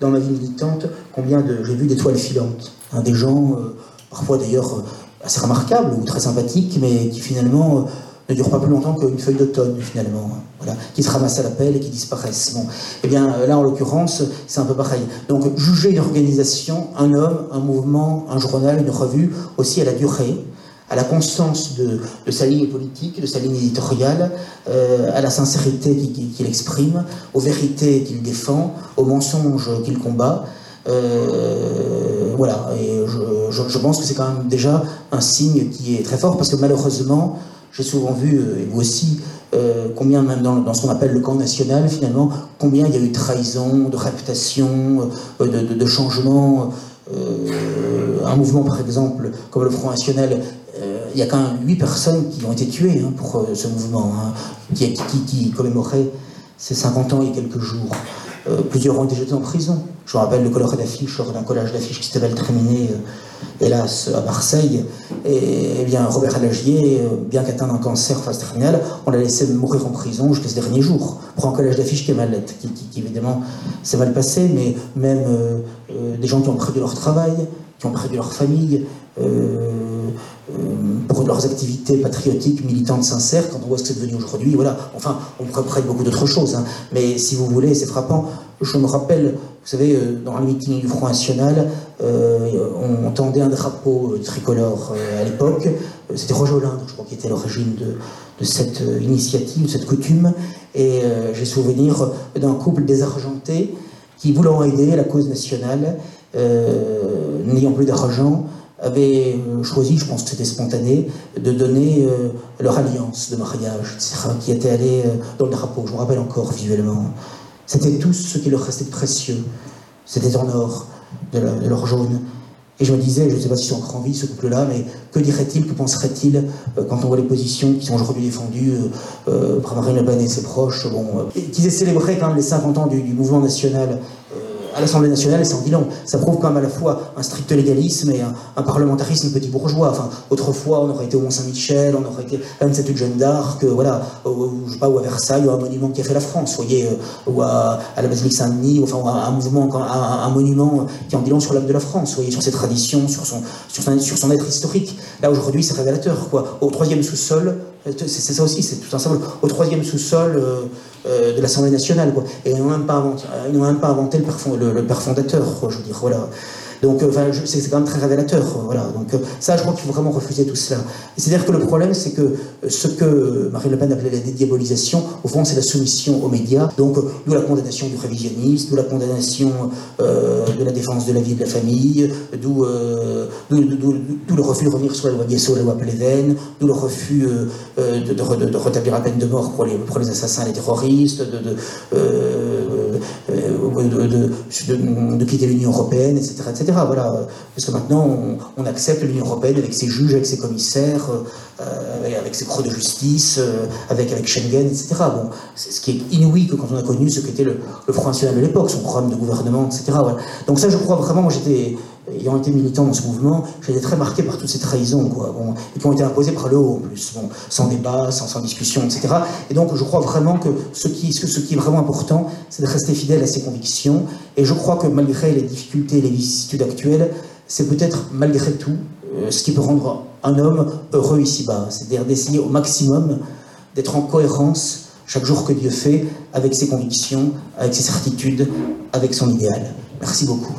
dans ma vie militante combien de. J'ai vu des toiles filantes, hein, des gens, euh, parfois d'ailleurs assez remarquables ou très sympathiques, mais qui finalement ne durent pas plus longtemps qu'une feuille d'automne, finalement, hein, voilà, qui se ramassent à la pelle et qui disparaissent. Bon, eh bien, là, en l'occurrence, c'est un peu pareil. Donc, juger une organisation, un homme, un mouvement, un journal, une revue, aussi à la durée, à la constance de, sa ligne politique, de sa ligne éditoriale, euh, à la sincérité qu'il exprime, aux vérités qu'il défend, aux mensonges qu'il combat. Euh, voilà, et je, pense que c'est quand même déjà un signe qui est très fort, parce que malheureusement, j'ai souvent vu, euh, et vous aussi, combien même dans, ce qu'on appelle le camp national, finalement, combien il y a eu de trahison, de réputation, de, changement. un mouvement, par exemple, comme le Front National, y a quand même 8 personnes qui ont été tuées hein, pour euh, ce mouvement, hein, qui, qui, commémorait ses 50 ans il y a quelques jours. Euh, plusieurs ont été jetés en prison. Je me rappelle le collage d'affiches lors d'un collage d'affiches qui mal terminé, euh, hélas, à Marseille. Et, eh bien, Robert Lagier, bien qu'atteint d'un cancer phase terminale, on l'a laissé mourir en prison jusqu'à ce dernier jour, pour un collage d'affiches qui est mal, qui, qui, évidemment s'est mal passé, mais même des gens qui ont perdu leur travail, qui ont perdu leur famille, pour leurs activités patriotiques, militantes, sincères, quand on voit ce que c'est devenu aujourd'hui, voilà, enfin, on pourrait parler beaucoup d'autres choses, hein. mais si vous voulez, c'est frappant. Je me rappelle, vous savez, euh, dans le meeting du Front National, euh, on tendait un drapeau tricolore à l'époque, c'était Roger Hollande, je crois, qui était l'origine de, de, cette initiative, de cette coutume, et j'ai souvenir d'un couple désargenté qui, voulant aider la cause nationale, n'ayant plus d'argent, avaient euh, choisi, je pense que c'était spontané, de donner euh, leur alliance de mariage, qui était allée euh, dans le drapeau. Je me rappelle encore visuellement. C'était tout ce qui leur restait de précieux. C'était en or, de l'or jaune. Et je me disais, je ne sais pas s'ils sont encore en vie, ce couple-là, mais que dirait-il, que penserait-il quand on voit les positions qui sont aujourd'hui défendues par Marine Le Pen et ses proches, bon, qu'ils aient célébré quand même les 50 ans du mouvement national à l'Assemblée nationale, c'est en bilan. Ça prouve quand même à la fois un strict légalisme et un, parlementarisme petit bourgeois. Enfin, autrefois, on aurait été au Mont-Saint-Michel, on aurait été à cette Jeanne d'Arc, euh, voilà, ou, je sais pas, ou à Versailles, ou à un monument qui a fait la France, voyez, euh, ou à, la Basilique Saint-Denis, enfin, un mouvement, un, monument qui en dit long sur l'âme de la France, voyez, sur ses traditions, sur son, sur son, sur son être historique. Là, aujourd'hui, c'est révélateur, quoi. Au troisième sous-sol, c'est ça aussi, c'est tout un symbole. Au troisième sous-sol, euh, de l'Assemblée nationale. Quoi. Et ils n'ont même pas inventé, le, père fondateur. je veux dire. Donc, euh, c'est quand même très révélateur. Euh, voilà. Donc, euh, ça, je crois qu'il faut vraiment refuser tout cela. C'est-à-dire que le problème, c'est que ce que Marine Le Pen appelait la dédiabolisation, au fond, c'est la soumission aux médias. Donc, d'où la condamnation du révisionnisme, d'où la condamnation de la défense de la vie et de la famille, d'où le refus de revenir sur la loi Guesso, la loi Pleven, d'où le refus de, de, rétablir la peine de mort pour les, pour les assassins et les terroristes, de, de, quitter l'Union européenne, etc., etc. Voilà. Parce que maintenant, on, accepte l'Union européenne avec ses juges, avec ses commissaires, euh, avec ses cours de justice, euh, avec, avec Schengen, etc. Bon, c'est ce qui est inouï que quand on a connu ce qu'était le, le Front National de l'époque, son programme de gouvernement, etc. Donc ça, je crois vraiment, j'étais ayant été militant dans ce mouvement, j'ai été très marqué par toutes ces trahisons, quoi, bon, et qui ont été imposées par le haut en plus, bon, sans débat, sans, sans, discussion, etc. Et donc je crois vraiment que ce qui, ce, qui est vraiment important, c'est de rester fidèle à ses convictions. Et je crois que malgré les difficultés et les vicissitudes actuelles, c'est peut-être malgré tout euh, ce qui peut rendre un homme heureux ici-bas, c'est-à-dire d'essayer au maximum d'être en cohérence chaque jour que Dieu fait avec ses convictions, avec ses certitudes, avec son idéal. Merci beaucoup.